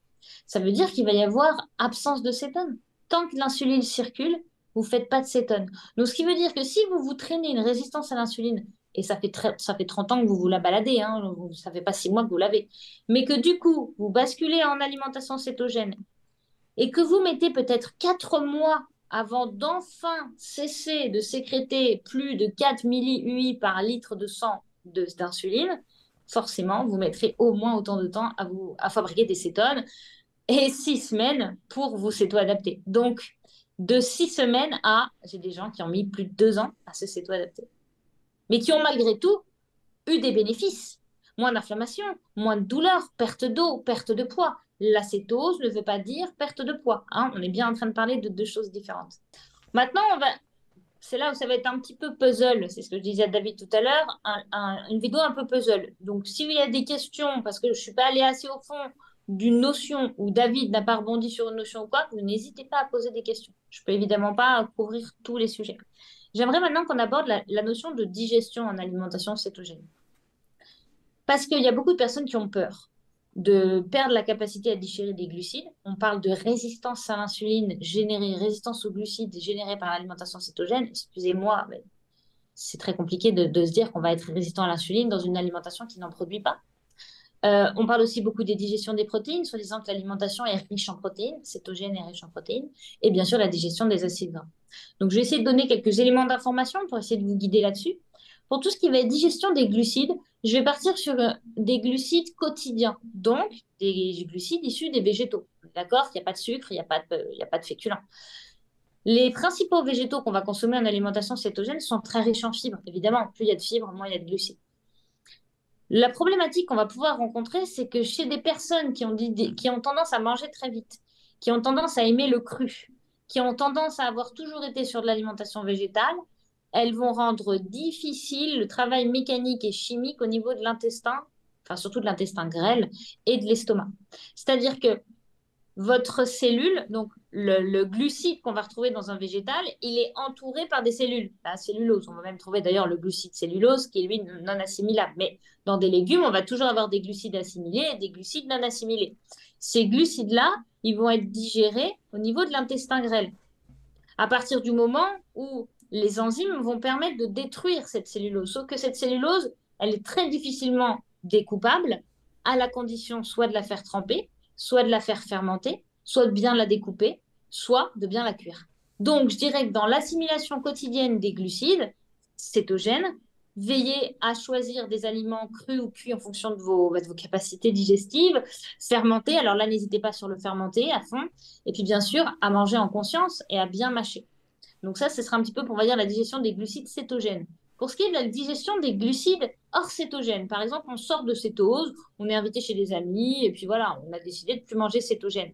Ça veut dire qu'il va y avoir absence de cétone. Tant que l'insuline circule, vous ne faites pas de cétone. Donc, ce qui veut dire que si vous vous traînez une résistance à l'insuline, et ça fait, ça fait 30 ans que vous vous la baladez, hein, ça fait pas 6 mois que vous l'avez, mais que du coup, vous basculez en alimentation cétogène, et que vous mettez peut-être 4 mois avant d'enfin cesser de sécréter plus de 4 milli-UI par litre de sang d'insuline, forcément, vous mettrez au moins autant de temps à, vous, à fabriquer des cétones et six semaines pour vous céto-adapter. Donc, de six semaines à, j'ai des gens qui ont mis plus de deux ans à se céto-adapter, mais qui ont malgré tout eu des bénéfices. Moins d'inflammation, moins de douleur, perte d'eau, perte de poids. L'acétose ne veut pas dire perte de poids. Hein. On est bien en train de parler de deux choses différentes. Maintenant, c'est là où ça va être un petit peu puzzle. C'est ce que je disais à David tout à l'heure, une vidéo un peu puzzle. Donc, s'il y a des questions, parce que je ne suis pas allée assez au fond d'une notion où David n'a pas rebondi sur une notion ou quoi, n'hésitez pas à poser des questions. Je ne peux évidemment pas couvrir tous les sujets. J'aimerais maintenant qu'on aborde la, notion de digestion en alimentation cétogène. Parce qu'il y a beaucoup de personnes qui ont peur de perdre la capacité à digérer des glucides. On parle de résistance à l'insuline générée, résistance aux glucides générée par l'alimentation cétogène. Excusez-moi, mais c'est très compliqué de, se dire qu'on va être résistant à l'insuline dans une alimentation qui n'en produit pas. Euh, on parle aussi beaucoup des digestions des protéines, soit disant que l'alimentation est riche en protéines, cétogène est riche en protéines, et bien sûr la digestion des acides gras. Donc je vais essayer de donner quelques éléments d'information pour essayer de vous guider là-dessus. Pour tout ce qui va être digestion des glucides, je vais partir sur euh, des glucides quotidiens, donc des glucides issus des végétaux. D'accord? Il n'y a pas de sucre, il n'y a, a pas de féculents. Les principaux végétaux qu'on va consommer en alimentation cétogène sont très riches en fibres. Évidemment, plus il y a de fibres, moins il y a de glucides. La problématique qu'on va pouvoir rencontrer, c'est que chez des personnes qui ont, tendance à manger très vite, qui ont tendance à aimer le cru, qui ont tendance à avoir toujours été sur de l'alimentation végétale, elles vont rendre difficile le travail mécanique et chimique au niveau de l'intestin, enfin surtout de l'intestin grêle et de l'estomac. C'est-à-dire que votre cellule, donc le, glucide qu'on va retrouver dans un végétal, il est entouré par des cellules, la cellulose. On va même trouver d'ailleurs le glucide cellulose qui est lui non assimilable. Mais dans des légumes, on va toujours avoir des glucides assimilés et des glucides non assimilés. Ces glucides-là, ils vont être digérés au niveau de l'intestin grêle. À partir du moment où les enzymes vont permettre de détruire cette cellulose. Sauf que cette cellulose, elle est très difficilement découpable à la condition soit de la faire tremper, soit de la faire fermenter, soit de bien la découper, soit de bien la cuire. Donc, je dirais que dans l'assimilation quotidienne des glucides cétogènes, veillez à choisir des aliments crus ou cuits en fonction de vos, bah, capacités digestives, fermentés. Alors là, n'hésitez pas sur le fermenter à fond. Et puis, bien sûr, à manger en conscience et à bien mâcher. Donc ça, ce sera un petit peu pour, on dire, la digestion des glucides cétogènes. Pour ce qui est de la digestion des glucides hors cétogène, par exemple, on sort de cétose, on est invité chez des amis, et puis voilà, on a décidé de plus manger cétogène.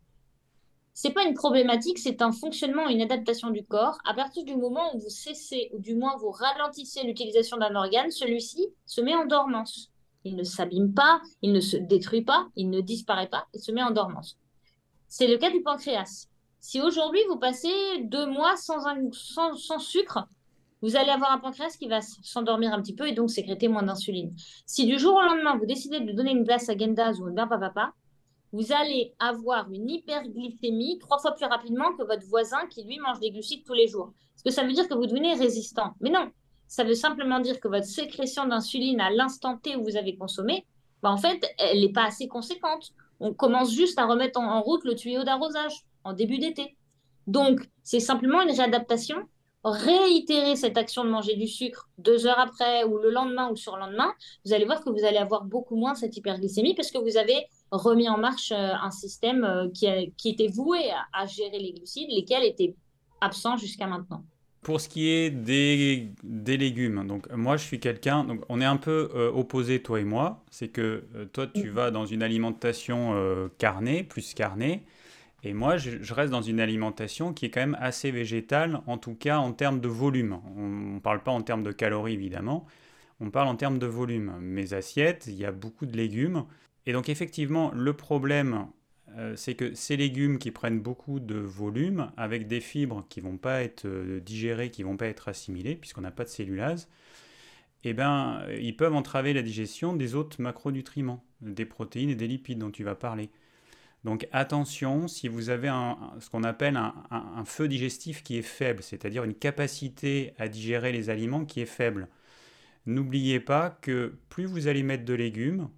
C'est pas une problématique, c'est un fonctionnement, une adaptation du corps. À partir du moment où vous cessez, ou du moins vous ralentissez l'utilisation d'un organe, celui-ci se met en dormance. Il ne s'abîme pas, il ne se détruit pas, il ne disparaît pas, il se met en dormance. C'est le cas du pancréas. Si aujourd'hui vous passez deux mois sans, sans sucre, vous allez avoir un pancréas qui va s'endormir un petit peu et donc sécréter moins d'insuline. Si du jour au lendemain, vous décidez de donner une glace à Gendaz ou une papa, vous allez avoir une hyperglycémie trois fois plus rapidement que votre voisin qui, lui, mange des glucides tous les jours. Est-ce que ça veut dire que vous devenez résistant? Mais non, ça veut simplement dire que votre sécrétion d'insuline à l'instant T où vous avez consommé, bah, en fait, elle n'est pas assez conséquente. On commence juste à remettre en route le tuyau d'arrosage en début d'été. Donc, c'est simplement une réadaptation réitérer cette action de manger du sucre deux heures après ou le lendemain ou sur le lendemain, vous allez voir que vous allez avoir beaucoup moins cette hyperglycémie parce que vous avez remis en marche euh, un système euh, qui, qui était voué à, gérer les glucides, lesquels étaient absents jusqu'à maintenant. Pour ce qui est des, des, légumes, donc moi je suis quelqu'un, donc on est un peu euh, opposés toi et moi, c'est que toi tu mm. vas dans une alimentation carnée, plus carnée, et moi, je, reste dans une alimentation qui est quand même assez végétale, en tout cas en termes de volume. On ne parle pas en termes de calories, évidemment, on parle en termes de volume. Mes assiettes, il y a beaucoup de légumes. Et donc effectivement, le problème, euh, c'est que ces légumes qui prennent beaucoup de volume, avec des fibres qui ne vont pas être euh, digérées, qui ne vont pas être assimilées, puisqu'on n'a pas de cellulase, eh ben, ils peuvent entraver la digestion des autres macronutriments, des protéines et des lipides dont tu vas parler. Donc attention, si vous avez ce qu'on appelle un, feu digestif qui est faible, c'est-à-dire une capacité à digérer les aliments qui est faible, n'oubliez pas que plus vous allez mettre de légumes,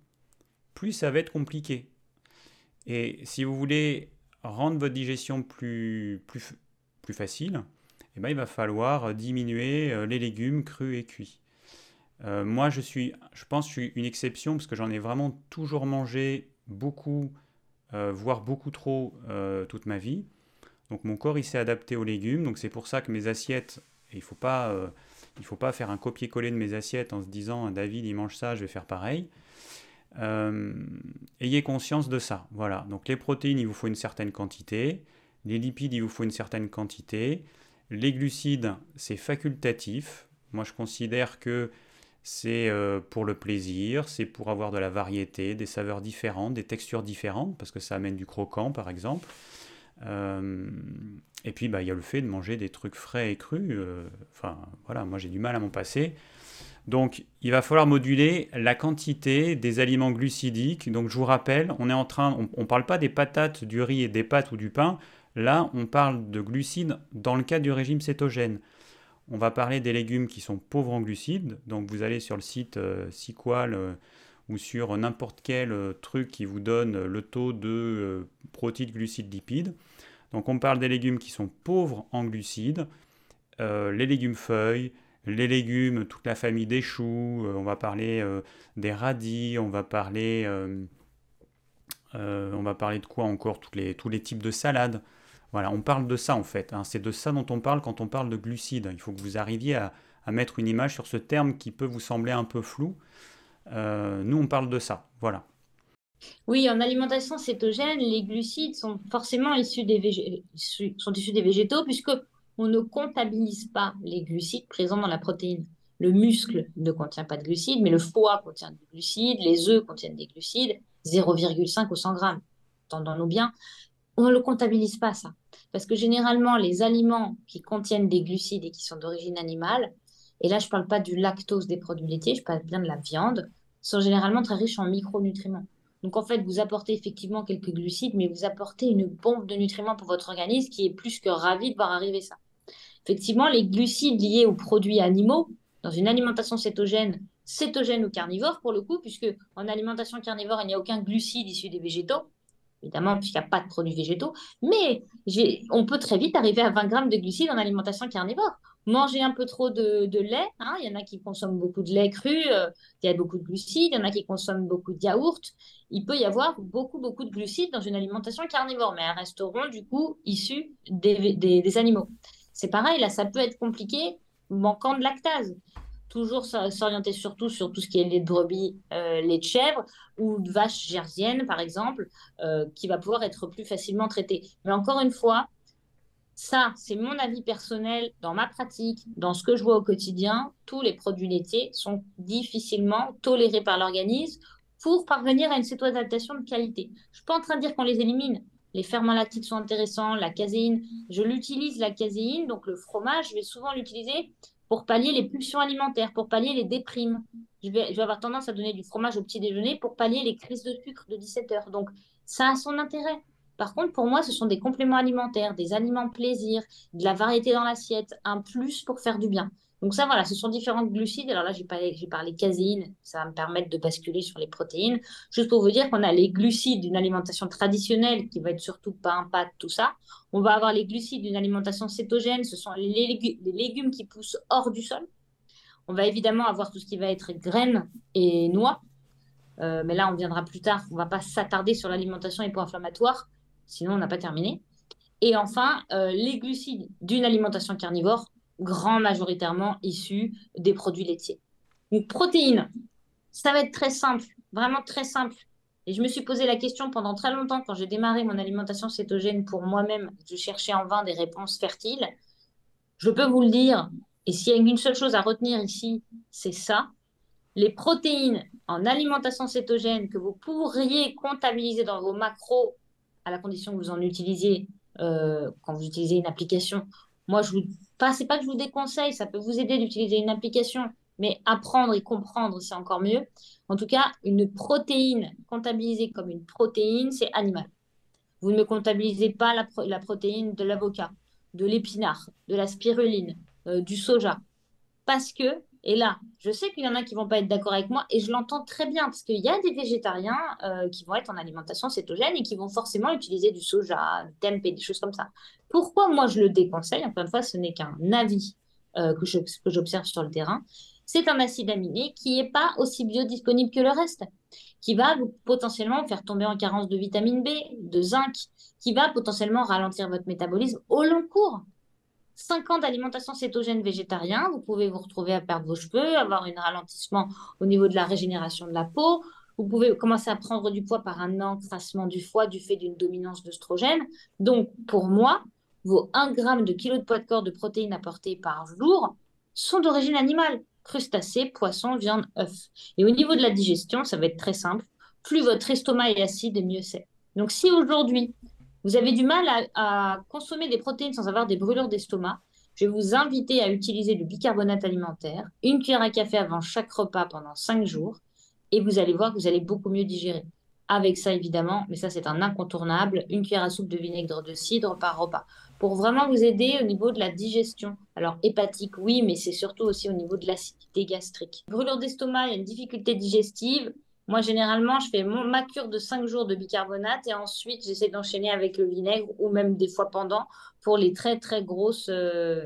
plus ça va être compliqué. Et si vous voulez rendre votre digestion plus, facile, eh ben, il va falloir diminuer euh, les légumes crus et cuits. moi, je suis, je pense, que je suis une exception parce que j'en ai vraiment toujours mangé beaucoup, voire beaucoup trop toute ma vie. Donc mon corps, il s'est adapté aux légumes. Donc c'est pour ça que mes assiettes, il ne faut pas, il faut pas faire un copier-coller de mes assiettes en se disant David, il mange ça, je vais faire pareil. Euh, ayez conscience de ça. Voilà. Donc les protéines, il vous faut une certaine quantité. Les lipides, il vous faut une certaine quantité. Les glucides, c'est facultatif. Moi, je considère que c'est euh, pour le plaisir, c'est pour avoir de la variété, des saveurs différentes, des textures différentes, parce que ça amène du croquant, par exemple. Euh, et puis, bah, il y a le fait de manger des trucs frais et crus. Enfin, voilà, moi, j'ai du mal à m'en passer. Donc, il va falloir moduler la quantité des aliments glucidiques. Donc, je vous rappelle, on est en train, on ne parle pas des patates, du riz et des pâtes ou du pain. Là, on parle de glucides dans le cadre du régime cétogène. On va parler des légumes qui sont pauvres en glucides. Donc, vous allez sur le site euh, euh ou sur n'importe quel euh, truc qui vous donne le taux de euh, protéines, glucides, lipides. Donc, on parle des légumes qui sont pauvres en glucides, les légumes feuilles, les légumes, toute la famille des choux, on va parler des radis, on va parler, on va parler de quoi encore les, tous les types de salades. Voilà, on parle de ça en fait. Hein. C'est de ça dont on parle quand on parle de glucides. Il faut que vous arriviez à, mettre une image sur ce terme qui peut vous sembler un peu flou. nous, on parle de ça. Voilà. Oui, en alimentation cétogène, les glucides sont forcément issus des, végétaux puisque on ne comptabilise pas les glucides présents dans la protéine. Le muscle ne contient pas de glucides, mais le foie contient des glucides, les œufs contiennent des glucides, 0,5 au 100 grammes. Entendons-nous bien, on ne le comptabilise pas ça. Parce que généralement, les aliments qui contiennent des glucides et qui sont d'origine animale, et là je ne parle pas du lactose des produits laitiers, je parle bien de la viande, sont généralement très riches en micronutriments. Donc en fait, vous apportez effectivement quelques glucides, mais vous apportez une bombe de nutriments pour votre organisme qui est plus que ravi de voir arriver ça. Effectivement, les glucides liés aux produits animaux, dans une alimentation cétogène, cétogène ou carnivore pour le coup, puisque en alimentation carnivore, il n'y a aucun glucide issu des végétaux, évidemment, puisqu'il n'y a pas de produits végétaux, mais on peut très vite arriver à 20 grammes de glucides en alimentation carnivore. Manger un peu trop de, lait, hein, il y en a qui consomment beaucoup de lait cru, euh, il y a beaucoup de glucides, il y en a qui consomment beaucoup de yaourt. Il peut y avoir beaucoup, beaucoup de glucides dans une alimentation carnivore, mais un restaurant, du coup, issu des animaux. C'est pareil, là, ça peut être compliqué, manquant de lactase. Toujours s'orienter surtout sur tout ce qui est de brebis, euh, lait de chèvre ou de vache gersienne, par exemple, euh, qui va pouvoir être plus facilement traité. Mais encore une fois, ça, c'est mon avis personnel dans ma pratique, dans ce que je vois au quotidien. Tous les produits laitiers sont difficilement tolérés par l'organisme pour parvenir à une cétoadaptation de qualité. Je ne suis pas en train de dire qu'on les élimine. Les ferments lactiques sont intéressants, la caséine. Je l'utilise, la caséine, donc le fromage, je vais souvent l'utiliser pour pallier les pulsions alimentaires, pour pallier les déprimes. Je vais, je vais, avoir tendance à donner du fromage au petit déjeuner pour pallier les crises de sucre de 17 heures. Donc, ça a son intérêt. Par contre, pour moi, ce sont des compléments alimentaires, des aliments plaisir, de la variété dans l'assiette, un plus pour faire du bien. Donc ça, voilà, ce sont différentes glucides. Alors là, j'ai parlé, parlé caséine, ça va me permettre de basculer sur les protéines. Juste pour vous dire qu'on a les glucides d'une alimentation traditionnelle, qui va être surtout pain, pâte, tout ça. On va avoir les glucides d'une alimentation cétogène, ce sont les, légumes qui poussent hors du sol. On va évidemment avoir tout ce qui va être graines et noix. Euh, mais là, on viendra plus tard. On ne va pas s'attarder sur l'alimentation hypo-inflammatoire, sinon on n'a pas terminé. Et enfin, euh, les glucides d'une alimentation carnivore, grand majoritairement issus des produits laitiers. Donc, protéines, ça va être très simple, vraiment très simple. Et je me suis posé la question pendant très longtemps quand j'ai démarré mon alimentation cétogène pour moi-même. Je cherchais en vain des réponses fertiles. Je peux vous le dire, et s'il y a une seule chose à retenir ici, c'est ça. Les protéines en alimentation cétogène que vous pourriez comptabiliser dans vos macros, à la condition que vous en utilisiez euh, quand vous utilisez une application moi, je vous, c'est pas que je vous déconseille, ça peut vous aider d'utiliser une application, mais apprendre et comprendre, c'est encore mieux. En tout cas, une protéine comptabilisée comme une protéine, c'est animal. Vous ne comptabilisez pas la, la protéine de l'avocat, de l'épinard, de la spiruline, euh, du soja, parce que et là, je sais qu'il y en a qui vont pas être d'accord avec moi et je l'entends très bien parce qu'il y a des végétariens euh, qui vont être en alimentation cétogène et qui vont forcément utiliser du soja, du tempeh, des choses comme ça. Pourquoi moi je le déconseille? Encore une fois, ce n'est qu'un avis euh, que j'observe sur le terrain. c'est un acide aminé qui n'est pas aussi biodisponible que le reste, qui va potentiellement faire tomber en carence de vitamine B, de zinc, qui va potentiellement ralentir votre métabolisme au long cours. 5 ans d'alimentation cétogène végétarien, vous pouvez vous retrouver à perdre vos cheveux, avoir un ralentissement au niveau de la régénération de la peau. Vous pouvez commencer à prendre du poids par un encrassement du foie du fait d'une dominance d'œstrogène. Donc, pour moi, vos 1 g de kilo de poids de corps de protéines apportées par jour sont d'origine animale. Crustacés, poissons, viande, œufs. Et au niveau de la digestion, ça va être très simple. Plus votre estomac est acide, mieux c'est. Donc, si aujourd'hui, vous avez du mal à, consommer des protéines sans avoir des brûlures d'estomac, je vais vous inviter à utiliser du bicarbonate alimentaire, une cuillère à café avant chaque repas pendant 5 jours, et vous allez voir que vous allez beaucoup mieux digérer. Avec ça, évidemment, mais ça c'est un incontournable, une cuillère à soupe de vinaigre de cidre par repas, pour vraiment vous aider au niveau de la digestion. Alors hépatique, oui, mais c'est surtout aussi au niveau de l'acidité gastrique. Brûlure d'estomac, il y a une difficulté digestive, moi, généralement, je fais mon, ma cure de 5 jours de bicarbonate et ensuite, j'essaie d'enchaîner avec le vinaigre ou même des fois pendant pour les très, très grosses euh,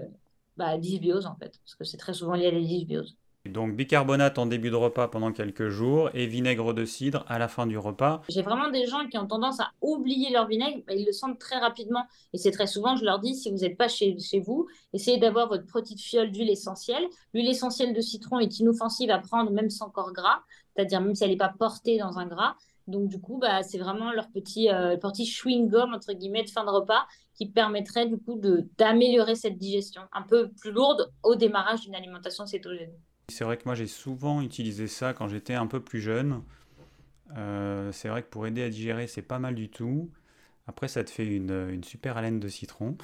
bah, dysbioses, en fait. Parce que c'est très souvent lié à des dysbioses. Donc bicarbonate en début de repas pendant quelques jours et vinaigre de cidre à la fin du repas. J'ai vraiment des gens qui ont tendance à oublier leur vinaigre, ils le sentent très rapidement. Et c'est très souvent, je leur dis, si vous n'êtes pas chez, chez vous, essayez d'avoir votre petite fiole d'huile essentielle. L'huile essentielle de citron est inoffensive à prendre même sans corps gras, c'est-à-dire même si elle n'est pas portée dans un gras. Donc du coup, bah, c'est vraiment leur petit, euh, petit chewing-gum, entre guillemets, de fin de repas qui permettrait du coup d'améliorer cette digestion un peu plus lourde au démarrage d'une alimentation cétogène. C'est vrai que moi j'ai souvent utilisé ça quand j'étais un peu plus jeune. Euh, c'est vrai que pour aider à digérer, c'est pas mal du tout. Après, ça te fait une, super haleine de citron.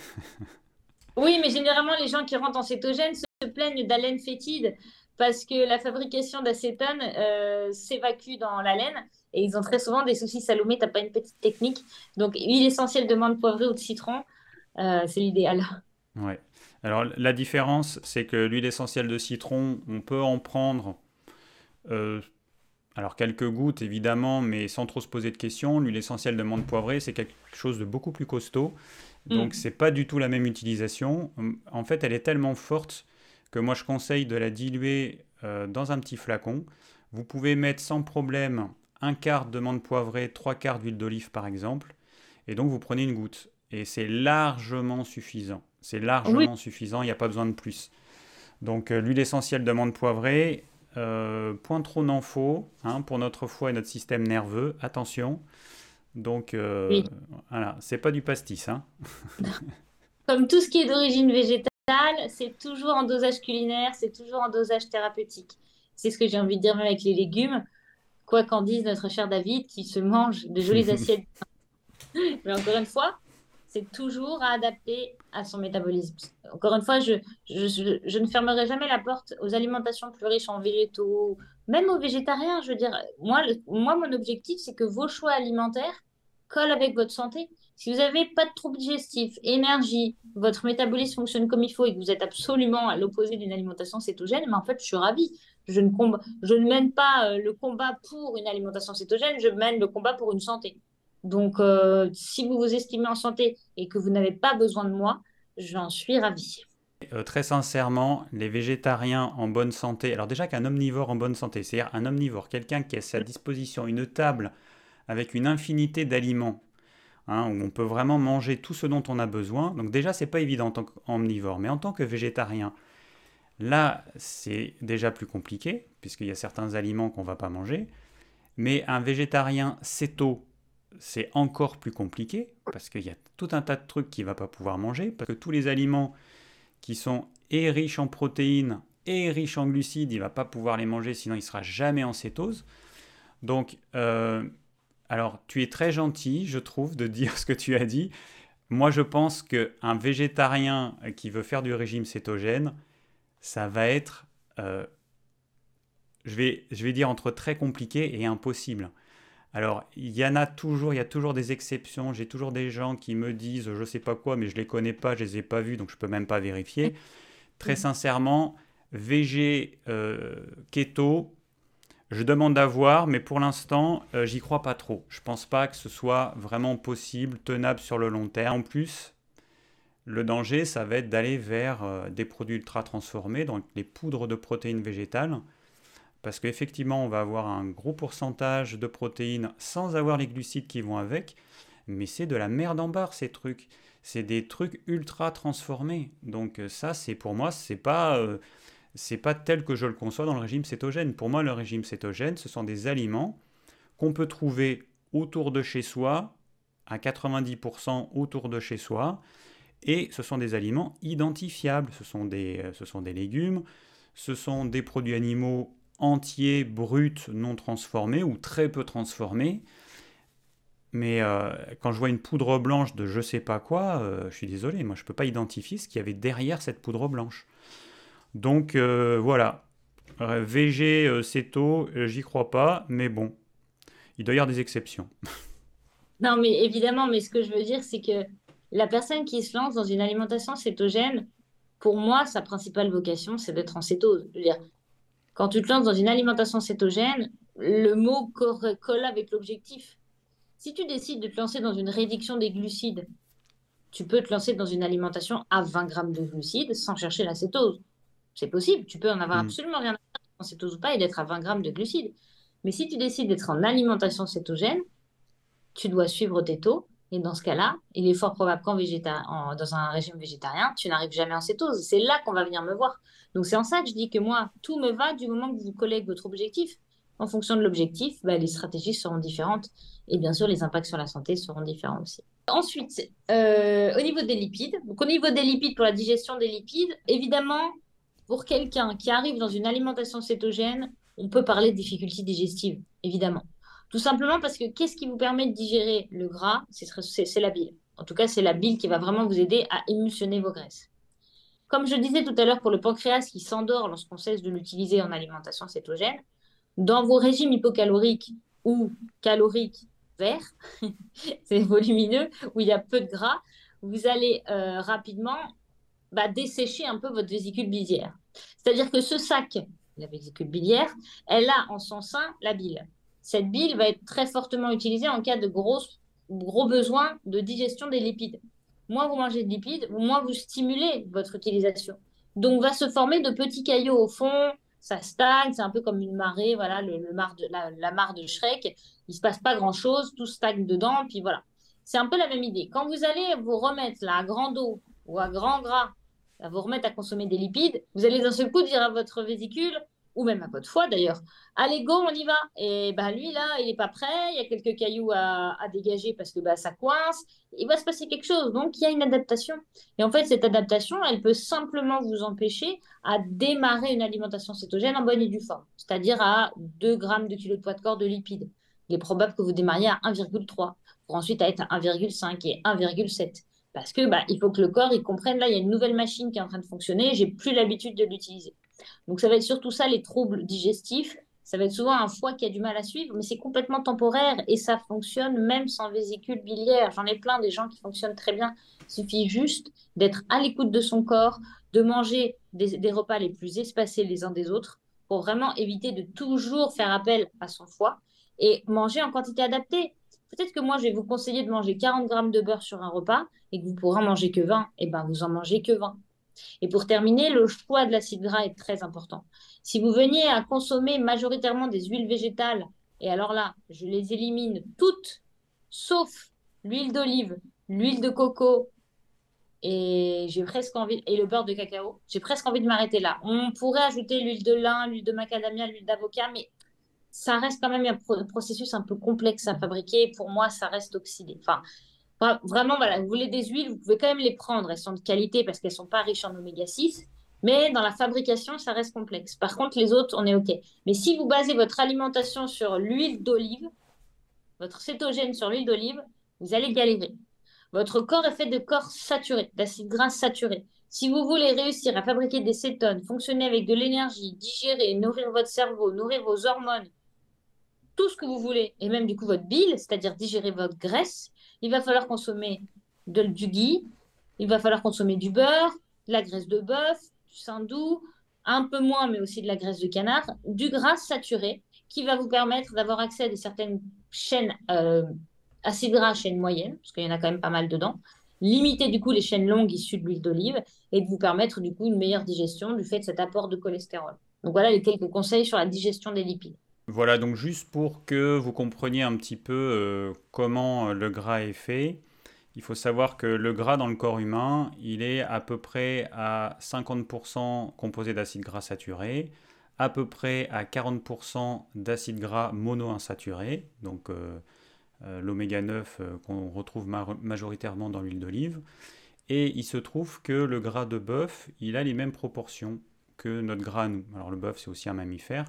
oui, mais généralement, les gens qui rentrent en cétogène se plaignent d'haleine fétide parce que la fabrication d'acétone euh, s'évacue dans la laine et ils ont très souvent des soucis. Salomé, t'as pas une petite technique. Donc, huile essentielle de menthe poivrée ou de citron, euh, c'est l'idéal. Ouais. Alors la différence, c'est que l'huile essentielle de citron, on peut en prendre, euh, alors quelques gouttes évidemment, mais sans trop se poser de questions. L'huile essentielle de menthe poivrée, c'est quelque chose de beaucoup plus costaud, donc mm. c'est pas du tout la même utilisation. En fait, elle est tellement forte que moi je conseille de la diluer euh, dans un petit flacon. Vous pouvez mettre sans problème un quart de menthe poivrée, trois quarts d'huile d'olive par exemple, et donc vous prenez une goutte, et c'est largement suffisant. C'est largement suffisant, il n'y a pas besoin de plus. Donc euh, l'huile essentielle de menthe poivrée, euh, point trop n'en faut hein, pour notre foie et notre système nerveux, attention. Donc euh, voilà, c'est pas du pastis. Hein. Comme tout ce qui est d'origine végétale, c'est toujours en dosage culinaire, c'est toujours en dosage thérapeutique. C'est ce que j'ai envie de dire même avec les légumes. Quoi qu'en dise notre cher David, qui se mange de jolies assiettes. Mais encore une fois, c'est toujours à adapter à son métabolisme. Encore une fois, je, je, ne fermerai jamais la porte aux alimentations plus riches en végétaux, même aux végétariens. Je veux dire, moi, moi mon objectif, c'est que vos choix alimentaires collent avec votre santé. Si vous n'avez pas de troubles digestifs, énergie, votre métabolisme fonctionne comme il faut et que vous êtes absolument à l'opposé d'une alimentation cétogène, mais en fait, je suis ravie. Je ne, mène pas euh, le combat pour une alimentation cétogène, je mène le combat pour une santé. Donc, euh, si vous vous estimez en santé et que vous n'avez pas besoin de moi, j'en suis ravie. Euh, très sincèrement, les végétariens en bonne santé, alors déjà qu'un omnivore en bonne santé, c'est-à-dire un omnivore, quelqu'un qui a à sa disposition une table avec une infinité d'aliments, hein, où on peut vraiment manger tout ce dont on a besoin. Donc déjà, c'est pas évident en tant qu'omnivore, mais en tant que végétarien, là, c'est déjà plus compliqué, puisqu'il y a certains aliments qu'on va pas manger. Mais un végétarien céto c'est encore plus compliqué parce qu'il y a tout un tas de trucs qu'il va pas pouvoir manger parce que tous les aliments qui sont et riches en protéines et riches en glucides, il va pas pouvoir les manger sinon il sera jamais en cétose. Donc, euh, alors tu es très gentil, je trouve, de dire ce que tu as dit. Moi, je pense qu'un végétarien qui veut faire du régime cétogène, ça va être, euh, je, vais, je vais dire, entre très compliqué et impossible. Alors, il y en a toujours, il y a toujours des exceptions. J'ai toujours des gens qui me disent, je sais pas quoi, mais je les connais pas, je les ai pas vus, donc je peux même pas vérifier. Très sincèrement, VG euh, keto, je demande à voir, mais pour l'instant, euh, j'y crois pas trop. Je pense pas que ce soit vraiment possible, tenable sur le long terme. En plus, Le danger, ça va être d'aller vers euh, des produits ultra transformés, donc les poudres de protéines végétales, parce qu'effectivement, on va avoir un gros pourcentage de protéines sans avoir les glucides qui vont avec, mais c'est de la merde en barre ces trucs. C'est des trucs ultra transformés. Donc euh, ça, c'est pour moi, c'est pas c'est pas tel que je le conçois dans le régime cétogène. Pour moi, le régime cétogène, ce sont des aliments qu'on peut trouver autour de chez soi, à 90% autour de chez soi, et ce sont des aliments identifiables. Ce sont des, euh, ce sont des légumes, ce sont des produits animaux entiers, bruts, non transformés ou très peu transformés. Mais euh, quand je vois une poudre blanche de je sais pas quoi, euh, je suis désolé, moi je ne peux pas identifier ce qu'il y avait derrière cette poudre blanche. Donc voilà, VG Céto, j'y crois pas, mais bon, il doit y avoir des exceptions. Non, mais évidemment, mais ce que je veux dire, c'est que la personne qui se lance dans une alimentation cétogène, pour moi, sa principale vocation, c'est d'être en cétose. Quand tu te lances dans une alimentation cétogène, le mot colle avec l'objectif. Si tu décides de te lancer dans une réduction des glucides, tu peux te lancer dans une alimentation à 20 grammes de glucides sans chercher la cétose. C'est possible, tu peux en avoir hmm. absolument rien à faire en cétose ou pas et d'être à 20 grammes de glucides. Mais si tu décides d'être en alimentation cétogène, tu dois suivre tes taux. Et dans ce cas-là, il est fort probable qu'en en, dans un régime végétarien, tu n'arrives jamais en cétose. C'est là qu'on va venir me voir. Donc c'est en ça que je dis que moi, tout me va du moment que vous collez votre objectif. En fonction de l'objectif, bah, les stratégies seront différentes et bien sûr les impacts sur la santé seront différents aussi. Ensuite, euh, au niveau des lipides, donc au niveau des lipides pour la digestion des lipides, évidemment, pour quelqu'un qui arrive dans une alimentation cétogène, on peut parler de difficultés digestives, évidemment. Tout simplement parce que qu'est-ce qui vous permet de digérer le gras? C'est la bile. En tout cas, c'est la bile qui va vraiment vous aider à émulsionner vos graisses. Comme je disais tout à l'heure pour le pancréas qui s'endort lorsqu'on cesse de l'utiliser en alimentation cétogène, dans vos régimes hypocaloriques ou caloriques verts, c'est volumineux, où il y a peu de gras, vous allez euh, rapidement bah, dessécher un peu votre vésicule biliaire. C'est-à-dire que ce sac, la vésicule biliaire, elle a en son sein la bile cette bile va être très fortement utilisée en cas de gros, gros besoin de digestion des lipides. Moins vous mangez de lipides, moins vous stimulez votre utilisation. Donc, va se former de petits caillots au fond, ça stagne, c'est un peu comme une marée, voilà, le, de, la, mare de Shrek. Il se passe pas grand-chose, tout stagne dedans, puis voilà. C'est un peu la même idée. Quand vous allez vous remettre là, à grand eau ou à grand gras, à vous remettre à consommer des lipides, vous allez d'un seul coup dire à votre vésicule, ou même à votre foi d'ailleurs, allez go, on y va. Et bah lui là, il n'est pas prêt, il y a quelques cailloux à, dégager parce que bah, ça coince, il va se passer quelque chose. Donc il y a une adaptation. Et en fait, cette adaptation, elle peut simplement vous empêcher à démarrer une alimentation cétogène en bonne et due forme, c'est-à-dire à 2 grammes de kilo de poids de corps de lipides. Il est probable que vous démarriez à 1,3 pour ensuite être à 1,5 et 1,7. Parce que bah, il faut que le corps il comprenne, là, il y a une nouvelle machine qui est en train de fonctionner, j'ai plus l'habitude de l'utiliser. Donc ça va être surtout ça, les troubles digestifs. Ça va être souvent un foie qui a du mal à suivre, mais c'est complètement temporaire et ça fonctionne même sans vésicule biliaire. J'en ai plein des gens qui fonctionnent très bien. Il suffit juste d'être à l'écoute de son corps, de manger des, des, repas les plus espacés les uns des autres pour vraiment éviter de toujours faire appel à son foie et manger en quantité adaptée. Peut-être que moi, je vais vous conseiller de manger 40 grammes de beurre sur un repas et que vous pourrez en manger que 20. Et ben, vous en mangez que 20. Et pour terminer, le choix de l'acide gras est très important. Si vous veniez à consommer majoritairement des huiles végétales, et alors là, je les élimine toutes, sauf l'huile d'olive, l'huile de coco, et j'ai presque envie et le beurre de cacao. J'ai presque envie de m'arrêter là. On pourrait ajouter l'huile de lin, l'huile de macadamia, l'huile d'avocat, mais ça reste quand même un processus un peu complexe à fabriquer. Pour moi, ça reste oxydé. Enfin, Vraiment, voilà, vous voulez des huiles, vous pouvez quand même les prendre. Elles sont de qualité parce qu'elles ne sont pas riches en oméga 6. Mais dans la fabrication, ça reste complexe. Par contre, les autres, on est OK. Mais si vous basez votre alimentation sur l'huile d'olive, votre cétogène sur l'huile d'olive, vous allez galérer. Votre corps est fait de corps saturés, d'acides gras saturés. Si vous voulez réussir à fabriquer des cétones, fonctionner avec de l'énergie, digérer, nourrir votre cerveau, nourrir vos hormones, tout ce que vous voulez, et même du coup votre bile, c'est-à-dire digérer votre graisse, il va falloir consommer de, du ghee, il va falloir consommer du beurre, de la graisse de bœuf, du saindoux, un peu moins, mais aussi de la graisse de canard, du gras saturé, qui va vous permettre d'avoir accès à certaines chaînes euh, acides gras, chaînes moyennes, parce qu'il y en a quand même pas mal dedans, limiter du coup les chaînes longues issues de l'huile d'olive et de vous permettre du coup une meilleure digestion du fait de cet apport de cholestérol. Donc voilà les quelques conseils sur la digestion des lipides. Voilà, donc juste pour que vous compreniez un petit peu euh, comment le gras est fait, il faut savoir que le gras dans le corps humain, il est à peu près à 50% composé d'acides gras saturés, à peu près à 40% d'acides gras monoinsaturés, donc euh, euh, l'oméga 9 qu'on retrouve majoritairement dans l'huile d'olive. Et il se trouve que le gras de bœuf, il a les mêmes proportions que notre gras à nous. Alors le bœuf, c'est aussi un mammifère.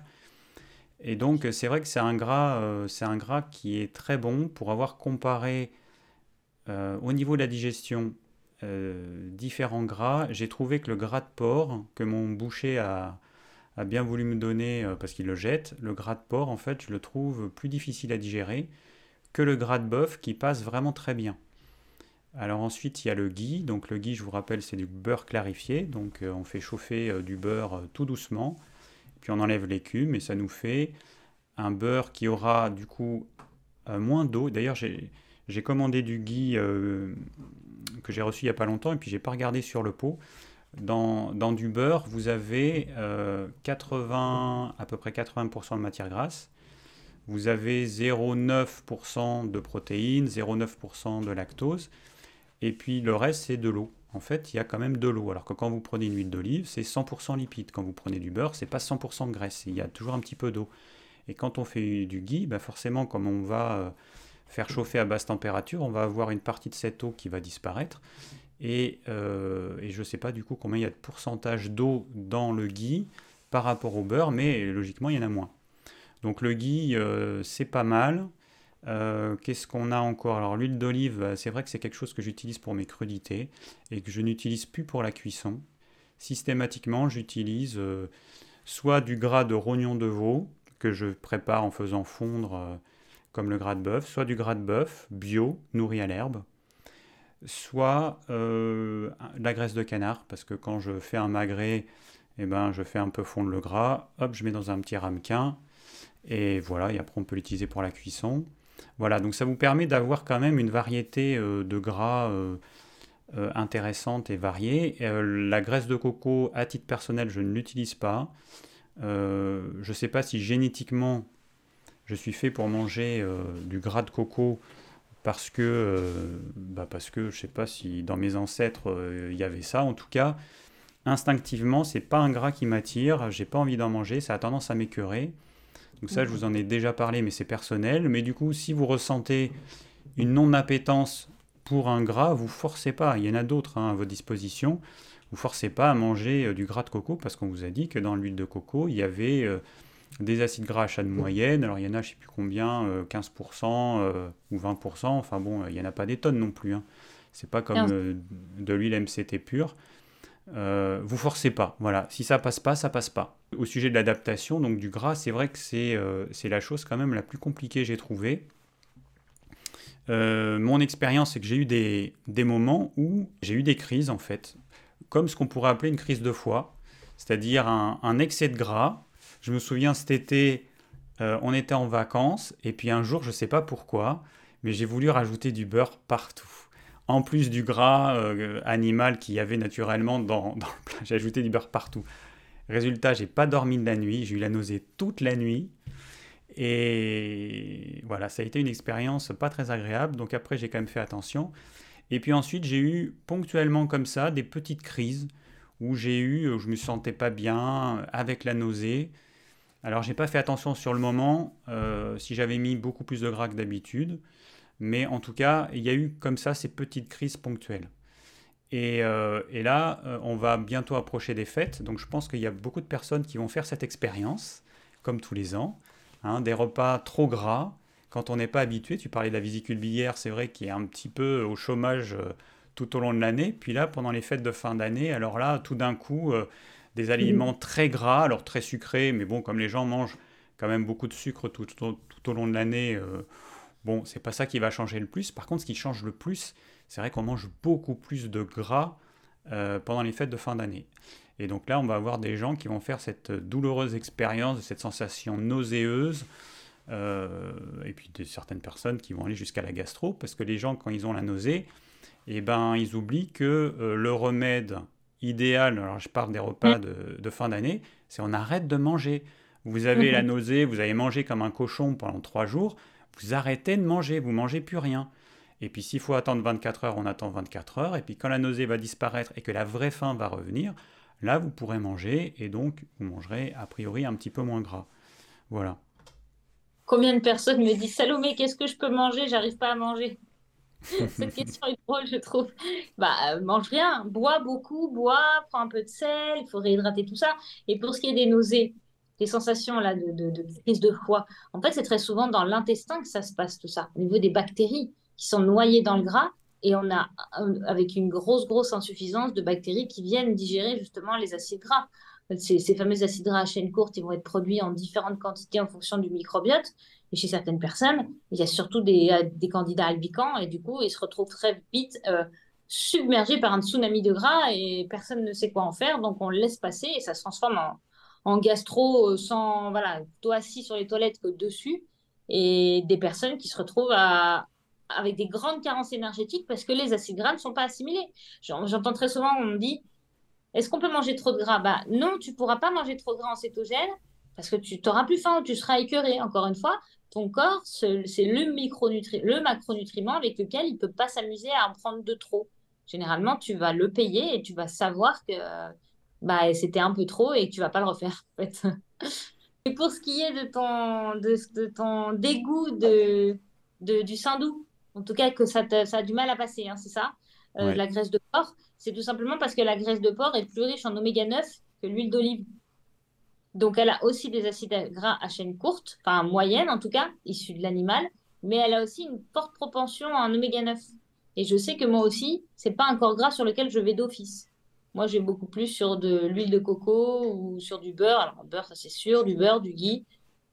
Et donc c'est vrai que c'est un, gras, euh, un gras qui est très bon pour avoir comparé euh, au niveau de la digestion euh, différents gras. J'ai trouvé que le gras de porc que mon boucher a, bien voulu me donner parce qu'il le jette, le gras de porc en fait je le trouve plus difficile à digérer que le gras de bœuf qui passe vraiment très bien. Alors ensuite, il y a le ghee. Donc le ghee, je vous rappelle, c'est du beurre clarifié. Donc on fait chauffer du beurre tout doucement. Puis on enlève l'écume et ça nous fait un beurre qui aura du coup moins d'eau. D'ailleurs, j'ai commandé du ghee que j'ai reçu il n'y a pas longtemps et puis j'ai pas regardé sur le pot. Dans, dans du beurre, vous avez 80, à peu près 80% de matière grasse. Vous avez 0,9% de protéines, 0,9% de lactose. Et puis le reste, c'est de l'eau. En fait, il y a quand même de l'eau. Alors que quand vous prenez une huile d'olive, c'est 100% lipide. Quand vous prenez du beurre, c'est pas 100% de graisse. Il y a toujours un petit peu d'eau. Et quand on fait du ghee, bah forcément, comme on va euh, faire chauffer à basse température, on va avoir une partie de cette eau qui va disparaître. Et, euh, je ne sais pas du coup combien il y a de pourcentage d'eau dans le ghee par rapport au beurre, mais logiquement, il y en a moins. Donc le ghee, euh, c'est pas mal. Euh, qu'est-ce qu'on a encore? Alors l'huile d'olive, euh, c'est vrai que c'est quelque chose que j'utilise pour mes crudités et que je n'utilise plus pour la cuisson. Systématiquement, j'utilise euh, soit du gras de rognon de veau que je prépare en faisant fondre comme le gras de bœuf, soit du gras de bœuf bio nourri à l'herbe, soit la graisse de canard parce que quand je fais un magret, eh ben, je fais un peu fondre le gras, hop, je mets dans un petit ramequin et voilà, et après on peut l'utiliser pour la cuisson. Voilà, donc ça vous permet d'avoir quand même une variété euh, de gras euh, euh, intéressante et variée. la graisse de coco, à titre personnel, je ne l'utilise pas. je ne sais pas si génétiquement je suis fait pour manger du gras de coco parce que, bah parce que je ne sais pas si dans mes ancêtres il y avait ça. En tout cas, instinctivement, c'est pas un gras qui m'attire. J'ai pas envie d'en manger. Ça a tendance à m'écœurer. Donc ça, je vous en ai déjà parlé, mais c'est personnel. Mais du coup, si vous ressentez une non-appétence pour un gras, vous forcez pas. Il y en a d'autres hein, à votre disposition. Vous forcez pas à manger euh, du gras de coco parce qu'on vous a dit que dans l'huile de coco, il y avait euh, des acides gras à chaîne moyenne. Alors il y en a, je sais plus combien, 15% euh, ou 20%. Enfin bon, il n'y en a pas des tonnes non plus. Hein. C'est pas comme de l'huile MCT pure. Euh, vous forcez pas. Voilà, si ça passe pas, ça passe pas. Au sujet de l'adaptation, donc du gras, c'est vrai que c'est euh, la chose quand même la plus compliquée j'ai trouvé. Euh, mon expérience, c'est que j'ai eu des, des, moments où j'ai eu des crises en fait, comme ce qu'on pourrait appeler une crise de foie, c'est-à-dire un, un, excès de gras. Je me souviens cet été, on était en vacances et puis un jour, je sais pas pourquoi, mais j'ai voulu rajouter du beurre partout en plus du gras euh, animal qu'il y avait naturellement dans, le plat. J'ai ajouté du beurre partout. Résultat, j'ai pas dormi de la nuit, j'ai eu la nausée toute la nuit. Et voilà, ça a été une expérience pas très agréable. Donc après, j'ai quand même fait attention. Et puis ensuite, j'ai eu ponctuellement comme ça des petites crises où j'ai eu, où je me sentais pas bien avec la nausée. Alors j'ai pas fait attention sur le moment. Euh, si j'avais mis beaucoup plus de gras que d'habitude, mais en tout cas, il y a eu comme ça ces petites crises ponctuelles. Et, euh, là, euh, on va bientôt approcher des fêtes, donc je pense qu'il y a beaucoup de personnes qui vont faire cette expérience, comme tous les ans, hein, des repas trop gras, quand on n'est pas habitué. Tu parlais de la vésicule biliaire, c'est vrai qu'il est un petit peu au chômage euh, tout au long de l'année. Puis là, pendant les fêtes de fin d'année, alors là, tout d'un coup, des aliments très gras, alors très sucrés, mais bon, comme les gens mangent quand même beaucoup de sucre tout, tout, tout au long de l'année, Bon, c'est pas ça qui va changer le plus. Par contre, ce qui change le plus, c'est vrai qu'on mange beaucoup plus de gras euh, pendant les fêtes de fin d'année. Et donc là, on va avoir des gens qui vont faire cette douloureuse expérience, cette sensation nauséeuse, et puis des, certaines personnes qui vont aller jusqu'à la gastro, parce que les gens, quand ils ont la nausée, eh ben, ils oublient que le remède idéal, alors je parle des repas mm. de, de fin d'année, c'est on arrête de manger. Vous avez la mhm. nausée, vous avez mangé comme un cochon pendant trois jours, vous arrêtez de manger, vous mangez plus rien. Et puis s'il faut attendre 24 heures, on attend 24 heures. Et puis quand la nausée va disparaître et que la vraie faim va revenir, là vous pourrez manger et donc vous mangerez a priori un petit peu moins gras. Voilà. Combien de personnes me disent Salomé, qu'est-ce que je peux manger? J'arrive pas à manger. Cette question est drôle, je trouve. Bah, mange rien, bois beaucoup, bois, prends un peu de sel, il faut réhydrater tout ça. Et pour ce qui est des nausées, les sensations là de, de, crise de foie, en fait, c'est très souvent dans l'intestin que ça se passe tout ça, au niveau des bactéries qui sont noyées dans le gras. Et on a, avec une grosse, grosse insuffisance de bactéries qui viennent digérer justement les acides gras. Ces, fameux acides gras à chaîne courte, ils vont être produits en différentes quantités en fonction du microbiote. Et chez certaines personnes, il y a surtout des, euh, des candidats albicans et du coup, ils se retrouvent très vite euh, submergés par un tsunami de gras et personne ne sait quoi en faire. Donc, on laisse passer et ça se transforme en, en gastro euh, sans, voilà, plutôt assis sur les toilettes que dessus. Et des personnes qui se retrouvent avec des grandes carences énergétiques parce que les acides gras ne sont pas assimilés. J'entends très souvent, on me dit, est-ce qu'on peut manger trop de gras? Bah, Non, tu pourras pas manger trop de gras en cétogène parce que tu n'auras plus faim tu seras écœuré. Encore une fois, ton corps, c'est le, le macronutriment avec lequel il ne peut pas s'amuser à en prendre de trop. Généralement, tu vas le payer et tu vas savoir que bah, c'était un peu trop et tu vas pas le refaire. En fait. et pour ce qui est de ton, de, ton dégoût de, de, du doux, en tout cas que ça, ça a du mal à passer, hein, c'est ça, euh, la graisse de porc, c'est tout simplement parce que la graisse de porc est plus riche en oméga 9 que l'huile d'olive. Donc, elle a aussi des acides gras à chaîne courte, enfin moyenne en tout cas, issus de l'animal, mais elle a aussi une forte propension en oméga 9. Et je sais que moi aussi, c'est pas un corps gras sur lequel je vais d'office. Moi, j'ai beaucoup plus sur de l'huile de coco ou sur du beurre. Alors, beurre, ça c'est sûr, du beurre, du ghee.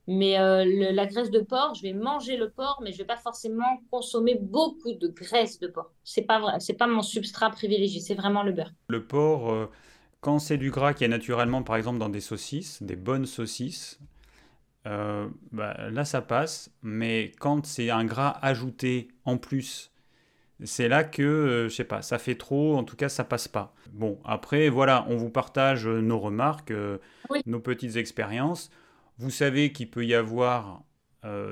Mais euh, la graisse de porc, je vais manger le porc, mais je vais pas forcément consommer beaucoup de graisse de porc. C'est pas vrai, c'est pas mon substrat privilégié, c'est vraiment le beurre. Le porc, euh, quand c'est du gras qui est naturellement, par exemple, dans des saucisses, des bonnes saucisses, euh, bah, là ça passe. Mais quand c'est un gras ajouté en plus c'est là que, euh, je sais pas, ça fait trop, en tout cas ça passe pas. Bon, après, voilà, on vous partage euh, nos remarques, euh, nos petites expériences. Vous savez qu'il peut y avoir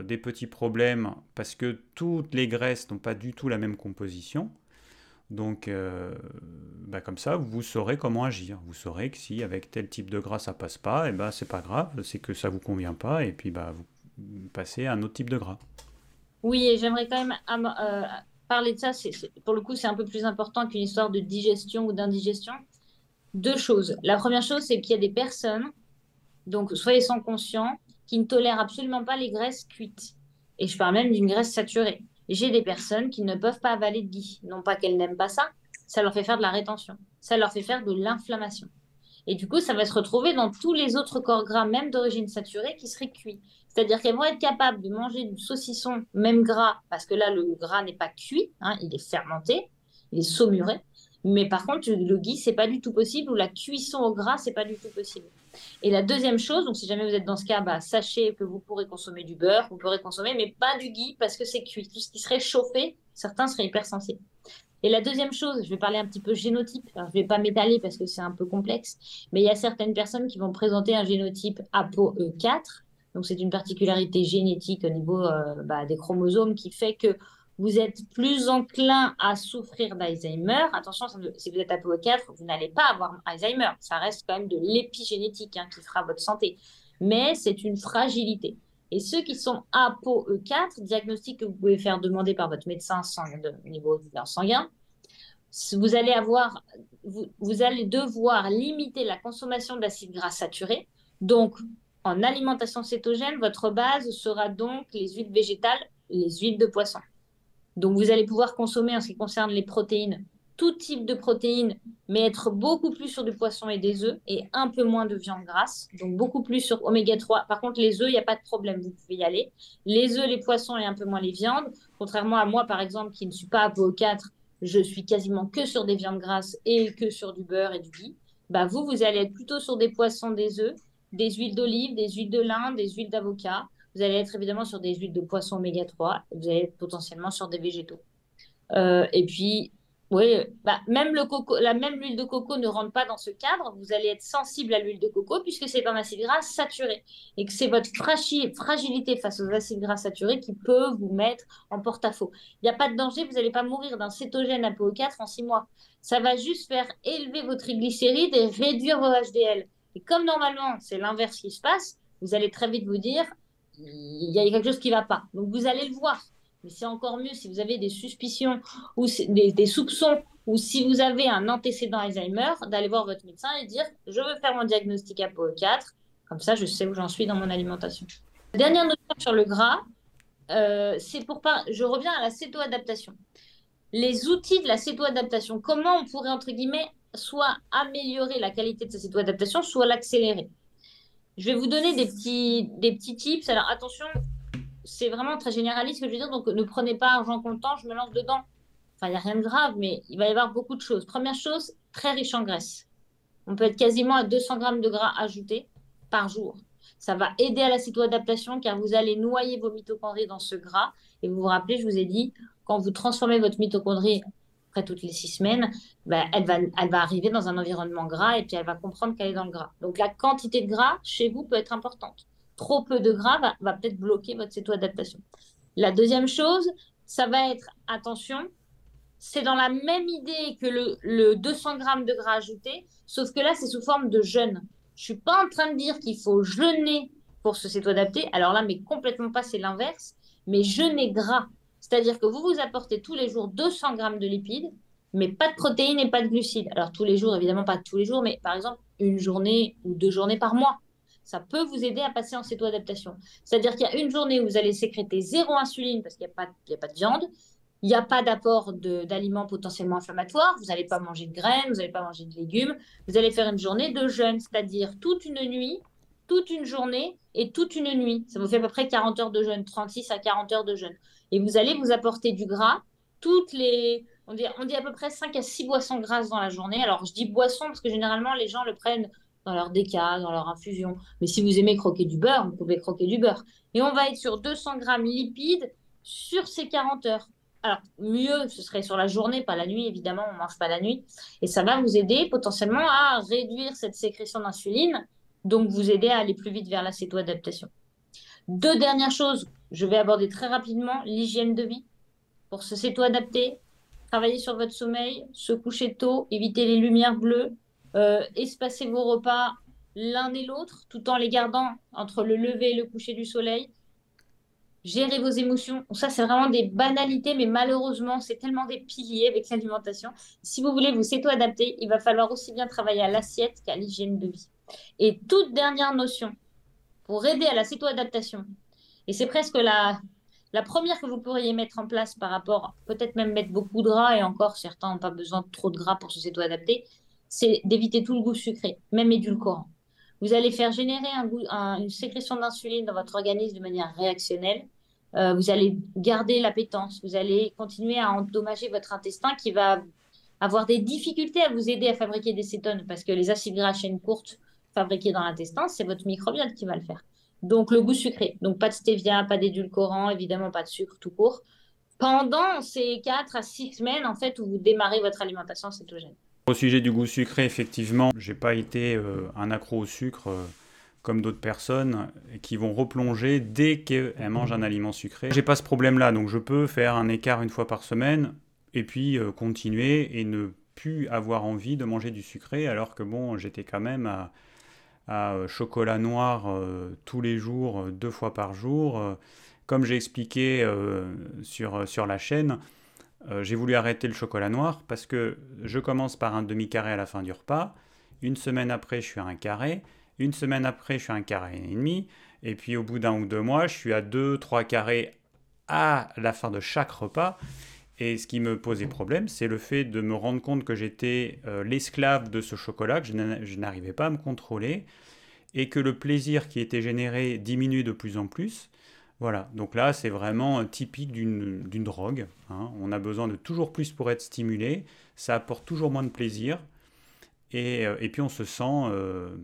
des petits problèmes parce que toutes les graisses n'ont pas du tout la même composition. Donc, bah, comme ça, vous saurez comment agir. Vous saurez que si avec tel type de gras ça passe pas, et eh ben c'est pas grave, c'est que ça vous convient pas, et puis bah vous passez à un autre type de gras. Oui, et j'aimerais quand même parler de ça, pour le coup, c'est un peu plus important qu'une histoire de digestion ou d'indigestion. Deux choses. La première chose, c'est qu'il y a des personnes, donc soyez sans conscient, qui ne tolèrent absolument pas les graisses cuites. Et je parle même d'une graisse saturée. J'ai des personnes qui ne peuvent pas avaler de ghee. Non pas qu'elles n'aiment pas ça, ça leur fait faire de la rétention. Ça leur fait faire de l'inflammation. Et du coup, ça va se retrouver dans tous les autres corps gras, même d'origine saturée, qui seraient cuits. C'est-à-dire qu'elles vont être capables de manger du saucisson, même gras, parce que là, le gras n'est pas cuit, hein, il est fermenté, il est saumuré. Mais par contre, le ghee, c'est pas du tout possible, ou la cuisson au gras, c'est pas du tout possible. Et la deuxième chose, donc si jamais vous êtes dans ce cas, bah, sachez que vous pourrez consommer du beurre, vous pourrez consommer, mais pas du ghee parce que c'est cuit. Tout ce qui serait chauffé, certains seraient hypersensibles. Et la deuxième chose, je vais parler un petit peu génotype. je ne vais pas m'étaler parce que c'est un peu complexe, mais il y a certaines personnes qui vont présenter un génotype ApoE4. Donc, c'est une particularité génétique au niveau euh, bah, des chromosomes qui fait que vous êtes plus enclin à souffrir d'Alzheimer. Attention, si vous êtes ApoE4, vous n'allez pas avoir Alzheimer. Ça reste quand même de l'épigénétique hein, qui fera votre santé. Mais c'est une fragilité. Et ceux qui sont ApoE4, diagnostic que vous pouvez faire demander par votre médecin de niveau sanguin, vous allez avoir, vous, allez devoir limiter la consommation d'acides gras saturés. Donc, en alimentation cétogène, votre base sera donc les huiles végétales, les huiles de poisson. Donc, vous allez pouvoir consommer en ce qui concerne les protéines tout type de protéines, mais être beaucoup plus sur du poisson et des œufs et un peu moins de viande grasse. Donc beaucoup plus sur oméga 3. Par contre, les œufs, il n'y a pas de problème, vous pouvez y aller. Les œufs, les poissons et un peu moins les viandes. Contrairement à moi, par exemple, qui ne suis pas à PO 4, je suis quasiment que sur des viandes grasses et que sur du beurre et du ghee. Bah, vous, vous allez être plutôt sur des poissons, des œufs, des huiles d'olive, des huiles de lin, des huiles d'avocat. vous allez être évidemment sur des huiles de poisson oméga 3, vous allez être potentiellement sur des végétaux. Euh, et puis, oui, bah, même le coco, la même l'huile de coco ne rentre pas dans ce cadre. Vous allez être sensible à l'huile de coco puisque c'est un acide gras saturé et que c'est votre fragilité face aux acides gras saturés qui peut vous mettre en porte-à-faux. Il n'y a pas de danger, vous n'allez pas mourir d'un cétogène APO4 en six mois. Ça va juste faire élever vos triglycérides et réduire vos HDL. Et comme normalement, c'est l'inverse qui se passe, vous allez très vite vous dire, il y a quelque chose qui ne va pas. Donc vous allez le voir. Mais c'est encore mieux si vous avez des suspicions ou des, soupçons ou si vous avez un antécédent Alzheimer, d'aller voir votre médecin et dire je veux faire mon diagnostic APO4. Comme ça, je sais où j'en suis dans mon alimentation. Dernière notion sur le gras, euh, c'est pour. Je reviens à la cétoadaptation. Les outils de la cétoadaptation, comment on pourrait, entre guillemets, soit améliorer la qualité de sa cétoadaptation, soit l'accélérer? Je vais vous donner des petits, des petits tips. Alors attention, c'est vraiment très généraliste que je veux dire. Donc, ne prenez pas argent comptant, je me lance dedans. Enfin, il n'y a rien de grave, mais il va y avoir beaucoup de choses. Première chose, très riche en graisse. On peut être quasiment à 200 grammes de gras ajoutés par jour. Ça va aider à la cytoadaptation car vous allez noyer vos mitochondries dans ce gras. Et vous vous rappelez, je vous ai dit, quand vous transformez votre mitochondrie après toutes les six semaines, ben, elle, va, elle va arriver dans un environnement gras et puis elle va comprendre qu'elle est dans le gras. Donc la quantité de gras chez vous peut être importante trop peu de gras va, peut-être bloquer votre céto-adaptation. La deuxième chose, ça va être, attention, c'est dans la même idée que le, 200 grammes de gras ajouté, sauf que là, c'est sous forme de jeûne. Je suis pas en train de dire qu'il faut jeûner pour se céto-adapter. Alors là, mais complètement pas, c'est l'inverse. Mais jeûner gras. C'est-à-dire que vous vous apportez tous les jours 200 grammes de lipides, mais pas de protéines et pas de glucides. Alors tous les jours, évidemment pas tous les jours, mais par exemple une journée ou deux journées par mois ça peut vous aider à passer en céto-adaptation. C'est-à-dire qu'il y a une journée où vous allez sécréter zéro insuline parce qu'il n'y a, pas, a pas de viande, il n'y a pas d'apport d'aliments potentiellement inflammatoires, vous n'allez pas manger de graines, vous n'allez pas manger de légumes, vous allez faire une journée de jeûne, c'est-à-dire toute une nuit, toute une journée et toute une nuit. Ça vous fait à peu près 40 heures de jeûne, 36 à 40 heures de jeûne. Et vous allez vous apporter du gras toutes les... On dit, on dit à peu près 5 à 6 boissons grasses dans la journée. Alors je dis boissons parce que généralement les gens le prennent dans leur déca, dans leur infusion. Mais si vous aimez croquer du beurre, vous pouvez croquer du beurre. Et on va être sur 200 grammes lipides sur ces 40 heures. Alors, mieux, ce serait sur la journée, pas la nuit, évidemment, on ne mange pas la nuit. Et ça va vous aider potentiellement à réduire cette sécrétion d'insuline, donc vous aider à aller plus vite vers la céto-adaptation. Deux dernières choses, je vais aborder très rapidement l'hygiène de vie. Pour se céto-adapter, travailler sur votre sommeil, se coucher tôt, éviter les lumières bleues, euh, espacer vos repas l'un et l'autre, tout en les gardant entre le lever et le coucher du soleil. Gérer vos émotions. Ça, c'est vraiment des banalités, mais malheureusement, c'est tellement des piliers avec l'alimentation. Si vous voulez vous s'éto-adapter, il va falloir aussi bien travailler à l'assiette qu'à l'hygiène de vie. Et toute dernière notion, pour aider à la céto-adaptation, et c'est presque la, la première que vous pourriez mettre en place par rapport, peut-être même mettre beaucoup de gras, et encore, certains n'ont pas besoin de trop de gras pour se céto-adapter, c'est d'éviter tout le goût sucré, même édulcorant. Vous allez faire générer une sécrétion d'insuline dans votre organisme de manière réactionnelle. Euh, vous allez garder l'appétence. Vous allez continuer à endommager votre intestin qui va avoir des difficultés à vous aider à fabriquer des cétones parce que les acides gras à chaîne courte fabriqués dans l'intestin, c'est votre microbiote qui va le faire. Donc le goût sucré. Donc pas de stevia, pas d'édulcorant, évidemment pas de sucre tout court. Pendant ces 4 à 6 semaines, en fait, où vous démarrez votre alimentation cétogène. Au sujet du goût sucré, effectivement, j'ai pas été euh, un accro au sucre euh, comme d'autres personnes qui vont replonger dès qu'elles mangent un aliment sucré. J'ai pas ce problème-là, donc je peux faire un écart une fois par semaine et puis euh, continuer et ne plus avoir envie de manger du sucré, alors que bon, j'étais quand même à, chocolat noir tous les jours, deux fois par jour. comme j'ai expliqué sur la chaîne, euh, j'ai voulu arrêter le chocolat noir parce que je commence par un demi-carré à la fin du repas. Une semaine après, je suis à un carré. Une semaine après, je suis à un carré et demi. Et puis au bout d'un ou deux mois, je suis à deux, trois carrés à la fin de chaque repas. Et ce qui me posait problème, c'est le fait de me rendre compte que j'étais euh, l'esclave de ce chocolat, que je n'arrivais pas à me contrôler, et que le plaisir qui était généré diminuait de plus en plus. Voilà, donc là c'est vraiment typique d'une drogue. Hein. On a besoin de toujours plus pour être stimulé, ça apporte toujours moins de plaisir, et, euh, puis on se sent euh,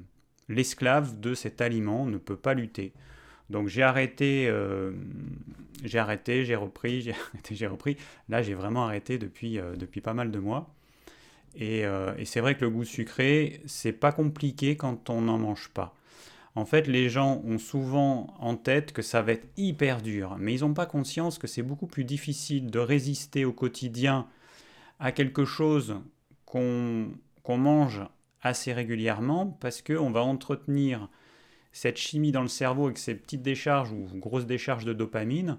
l'esclave de cet aliment, on ne peut pas lutter. Donc j'ai arrêté, euh, j'ai arrêté, j'ai repris, j'ai arrêté, j'ai repris. Là, j'ai vraiment arrêté depuis, euh, depuis pas mal de mois. Euh, et c'est vrai que le goût sucré, c'est pas compliqué quand on n'en mange pas. En fait, les gens ont souvent en tête que ça va être hyper dur, mais ils n'ont pas conscience que c'est beaucoup plus difficile de résister au quotidien à quelque chose qu'on mange assez régulièrement parce qu'on va entretenir cette chimie dans le cerveau avec ces petites décharges ou grosses décharges de dopamine,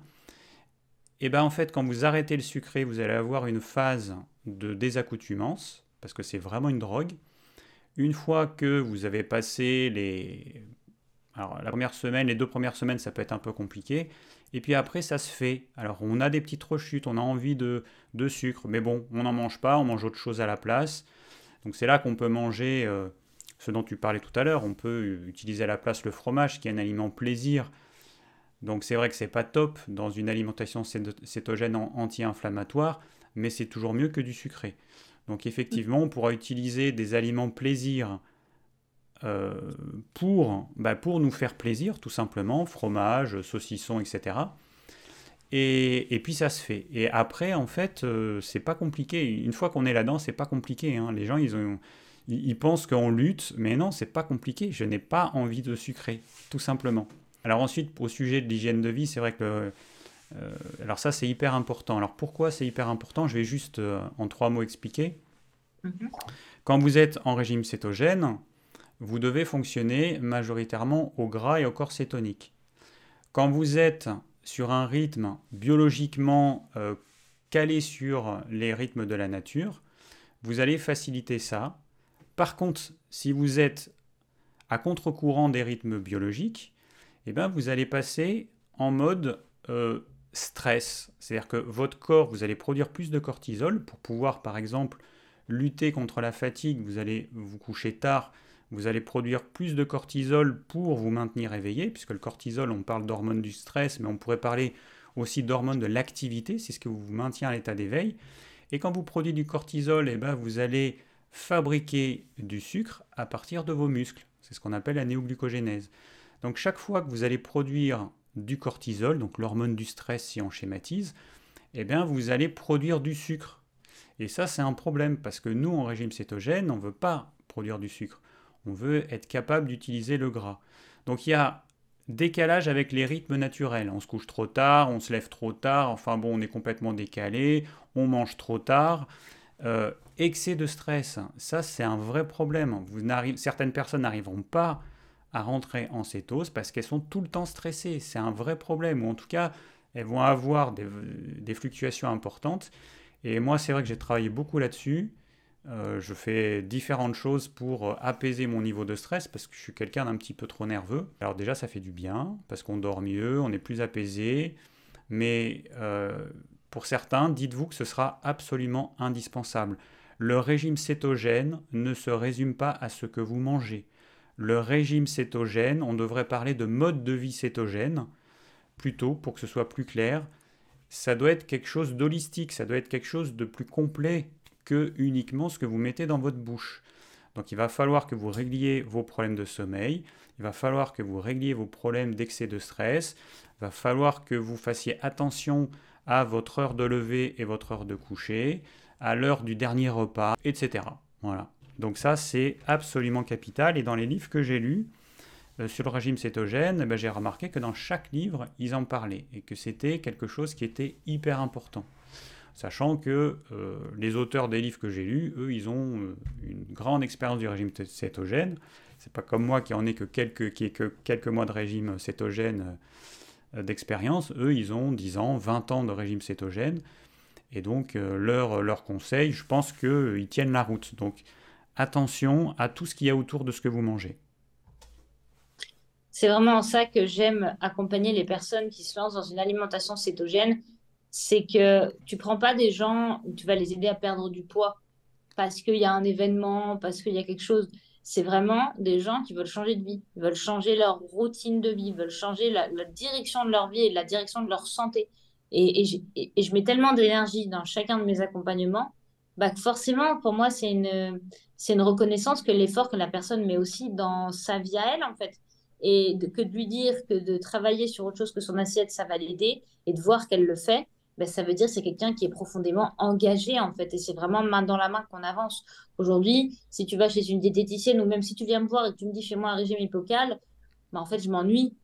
et bien en fait quand vous arrêtez le sucré, vous allez avoir une phase de désaccoutumance, parce que c'est vraiment une drogue. Une fois que vous avez passé les... Alors la première semaine, les deux premières semaines, ça peut être un peu compliqué. Et puis après, ça se fait. Alors on a des petites rechutes, on a envie de, de sucre, mais bon, on n'en mange pas, on mange autre chose à la place. Donc c'est là qu'on peut manger euh, ce dont tu parlais tout à l'heure. On peut utiliser à la place le fromage, qui est un aliment plaisir. Donc c'est vrai que c'est pas top dans une alimentation cétogène anti-inflammatoire, mais c'est toujours mieux que du sucré. Donc effectivement, on pourra utiliser des aliments plaisir euh, pour, bah, pour nous faire plaisir, tout simplement, fromage, saucisson, etc. Et, puis ça se fait. Et après, en fait, euh, c'est pas compliqué. Une fois qu'on est là-dedans, c'est pas compliqué. Hein. Les gens, ils, ont, ils, pensent qu'on lutte, mais non, c'est pas compliqué. Je n'ai pas envie de sucrer, tout simplement. Alors ensuite, au sujet de l'hygiène de vie, c'est vrai que... Euh, alors ça, c'est hyper important. Alors pourquoi c'est hyper important? Je vais juste euh, en trois mots expliquer. Mm-hmm. Quand vous êtes en régime cétogène, vous devez fonctionner majoritairement au gras et au corps cétonique. Quand vous êtes sur un rythme biologiquement euh, calé sur les rythmes de la nature, vous allez faciliter ça. Par contre, si vous êtes à contre-courant des rythmes biologiques, eh bien, vous allez passer en mode euh, stress. C'est-à-dire que votre corps, vous allez produire plus de cortisol pour pouvoir, par exemple, lutter contre la fatigue. Vous allez vous coucher tard, vous allez produire plus de cortisol pour vous maintenir éveillé, puisque le cortisol, on parle d'hormones du stress, mais on pourrait parler aussi d'hormones de l'activité, c'est ce qui vous maintient à l'état d'éveil. Et quand vous produisez du cortisol, eh ben, vous allez fabriquer du sucre à partir de vos muscles. C'est ce qu'on appelle la néoglucogénèse. Donc chaque fois que vous allez produire du cortisol, donc l'hormone du stress si on schématise, eh bien vous allez produire du sucre. Et ça c'est un problème parce que nous en régime cétogène, on ne veut pas produire du sucre on veut être capable d'utiliser le gras. Donc il y a décalage avec les rythmes naturels. On se couche trop tard, on se lève trop tard, enfin bon, on est complètement décalé, on mange trop tard. Euh, excès de stress, ça c'est un vrai problème. Certaines personnes n'arriveront pas à rentrer en cétose parce qu'elles sont tout le temps stressées. C'est un vrai problème, ou en tout cas, elles vont avoir des fluctuations importantes. Et moi, c'est vrai que j'ai travaillé beaucoup là-dessus. Euh, je fais différentes choses pour euh, apaiser mon niveau de stress parce que je suis quelqu'un d'un petit peu trop nerveux. Alors déjà ça fait du bien parce qu'on dort mieux, on est plus apaisé. Mais euh, pour certains, dites-vous que ce sera absolument indispensable. Le régime cétogène ne se résume pas à ce que vous mangez. Le régime cétogène, on devrait parler de mode de vie cétogène, plutôt pour que ce soit plus clair. Ça doit être quelque chose d'holistique, ça doit être quelque chose de plus complet que uniquement ce que vous mettez dans votre bouche. Donc il va falloir que vous régliez vos problèmes de sommeil, il va falloir que vous régliez vos problèmes d'excès de stress, il va falloir que vous fassiez attention à votre heure de lever et votre heure de coucher, à l'heure du dernier repas, etc. Voilà. Donc ça c'est absolument capital et dans les livres que j'ai lus euh, sur le régime cétogène, eh ben, j'ai remarqué que dans chaque livre ils en parlaient et que c'était quelque chose qui était hyper important sachant que euh, les auteurs des livres que j'ai lus, eux, ils ont euh, une grande expérience du régime cétogène. C'est pas comme moi qui en ai que quelques, qui ai que quelques mois de régime cétogène euh, d'expérience. Eux, ils ont 10 ans, 20 ans de régime cétogène. Et donc, leur conseils, je pense qu'ils tiennent la route. Donc, attention à tout ce qu'il y a autour de ce que vous mangez. C'est vraiment en ça que j'aime accompagner les personnes qui se lancent dans une alimentation cétogène c'est que tu prends pas des gens tu vas les aider à perdre du poids parce qu'il y a un événement, parce qu'il y a quelque chose. C'est vraiment des gens qui veulent changer de vie, veulent changer leur routine de vie, veulent changer la, direction de leur vie et la direction de leur santé. Et, je mets tellement d'énergie dans chacun de mes accompagnements bah, que forcément, pour moi, c'est une, c'est une reconnaissance que l'effort que la personne met aussi dans sa vie à elle, en fait. et que de lui dire que de travailler sur autre chose que son assiette, ça va l'aider, et de voir qu'elle le fait, ben, ça veut dire que c'est quelqu'un qui est profondément engagé en fait, et c'est vraiment main dans la main qu'on avance. Aujourd'hui, si tu vas chez une diététicienne ou même si tu viens me voir et que tu me dis fais moi un régime hypocal, ben, en fait je m'ennuie.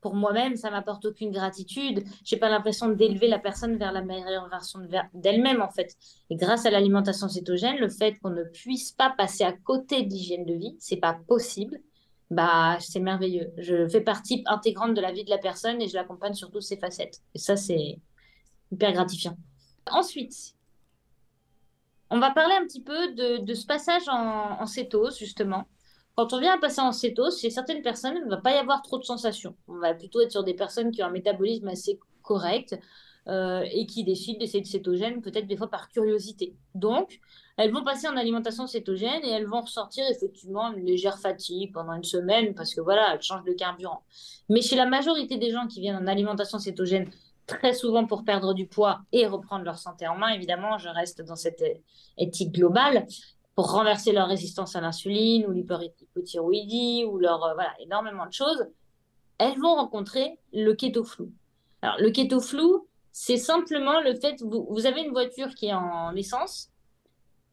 Pour moi-même, ça m'apporte aucune gratitude. J'ai pas l'impression d'élever la personne vers la meilleure version d'elle-même en fait. Et grâce à l'alimentation cétogène, le fait qu'on ne puisse pas passer à côté de l'hygiène de vie, c'est pas possible bah c'est merveilleux. Je fais partie intégrante de la vie de la personne et je l'accompagne sur toutes ses facettes. Et ça, c'est hyper gratifiant. Ensuite, on va parler un petit peu de, ce passage en, cétose, justement. Quand on vient à passer en cétose, chez certaines personnes, il ne va pas y avoir trop de sensations. On va plutôt être sur des personnes qui ont un métabolisme assez correct euh, et qui décident d'essayer de cétogène, peut-être des fois par curiosité. Donc, elles vont passer en alimentation cétogène et elles vont ressortir effectivement une légère fatigue pendant une semaine parce que voilà, elles changent de carburant. Mais chez la majorité des gens qui viennent en alimentation cétogène, très souvent pour perdre du poids et reprendre leur santé en main, évidemment, je reste dans cette éthique globale, pour renverser leur résistance à l'insuline ou l'hypothyroïdie ou leur, euh, voilà, énormément de choses, elles vont rencontrer le keto flou. Alors, le keto flou, c'est simplement le fait, vous, vous avez une voiture qui est en essence,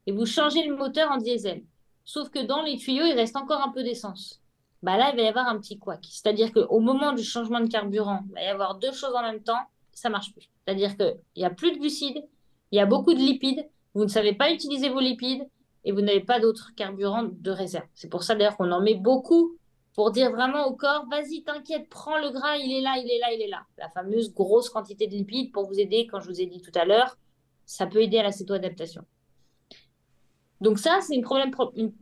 et vous changez le moteur en diesel. Sauf que dans les tuyaux, il reste encore un peu d'essence. Bah là, il va y avoir un petit couac. C'est-à-dire qu'au moment du changement de carburant, il va y avoir deux choses en même temps, ça marche plus. C'est-à-dire qu'il n'y a plus de glucides, il y a beaucoup de lipides, vous ne savez pas utiliser vos lipides et vous n'avez pas d'autres carburants de réserve. C'est pour ça d'ailleurs qu'on en met beaucoup pour dire vraiment au corps, vas-y, t'inquiète, prends le gras, il est là, il est là, il est là. La fameuse grosse quantité de lipides pour vous aider, quand je vous ai dit tout à l'heure, ça peut aider à la cétoadaptation. Donc ça, c'est une,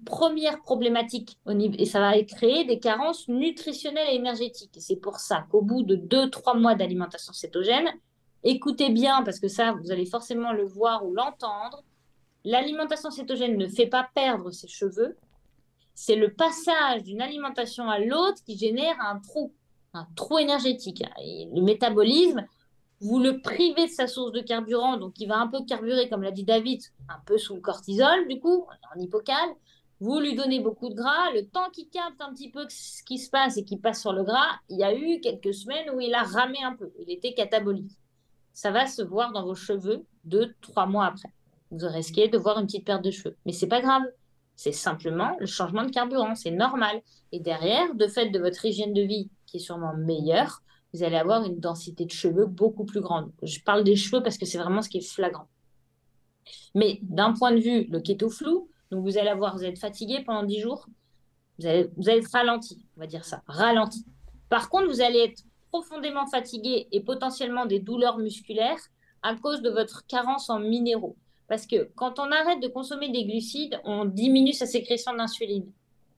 première problématique et ça va créer des carences nutritionnelles et énergétiques. C'est pour ça qu'au bout de 2-3 mois d'alimentation cétogène, écoutez bien, parce que ça, vous allez forcément le voir ou l'entendre, l'alimentation cétogène ne fait pas perdre ses cheveux, c'est le passage d'une alimentation à l'autre qui génère un trou, un trou énergétique. Le métabolisme, vous le privez de sa source de carburant, donc il va un peu carburer, comme l'a dit David, un peu sous le cortisol, du coup, en hypocal. Vous lui donnez beaucoup de gras, le temps qu'il capte un petit peu ce qui se passe et qu'il passe sur le gras, il y a eu quelques semaines où il a ramé un peu, il était catabolique. Ça va se voir dans vos cheveux deux, trois mois après. Vous risquez de voir une petite perte de cheveux. Mais c'est pas grave. C'est simplement le changement de carburant. C'est normal. Et derrière, de fait de votre hygiène de vie qui est sûrement meilleure, vous allez avoir une densité de cheveux beaucoup plus grande. Je parle des cheveux parce que c'est vraiment ce qui est flagrant. Mais d'un point de vue, le keto flou, donc vous allez avoir, vous êtes fatigué pendant 10 jours, vous allez, vous allez être ralenti, on va dire ça, ralenti. Par contre, vous allez être profondément fatigué et potentiellement des douleurs musculaires à cause de votre carence en minéraux. Parce que quand on arrête de consommer des glucides, on diminue sa sécrétion d'insuline.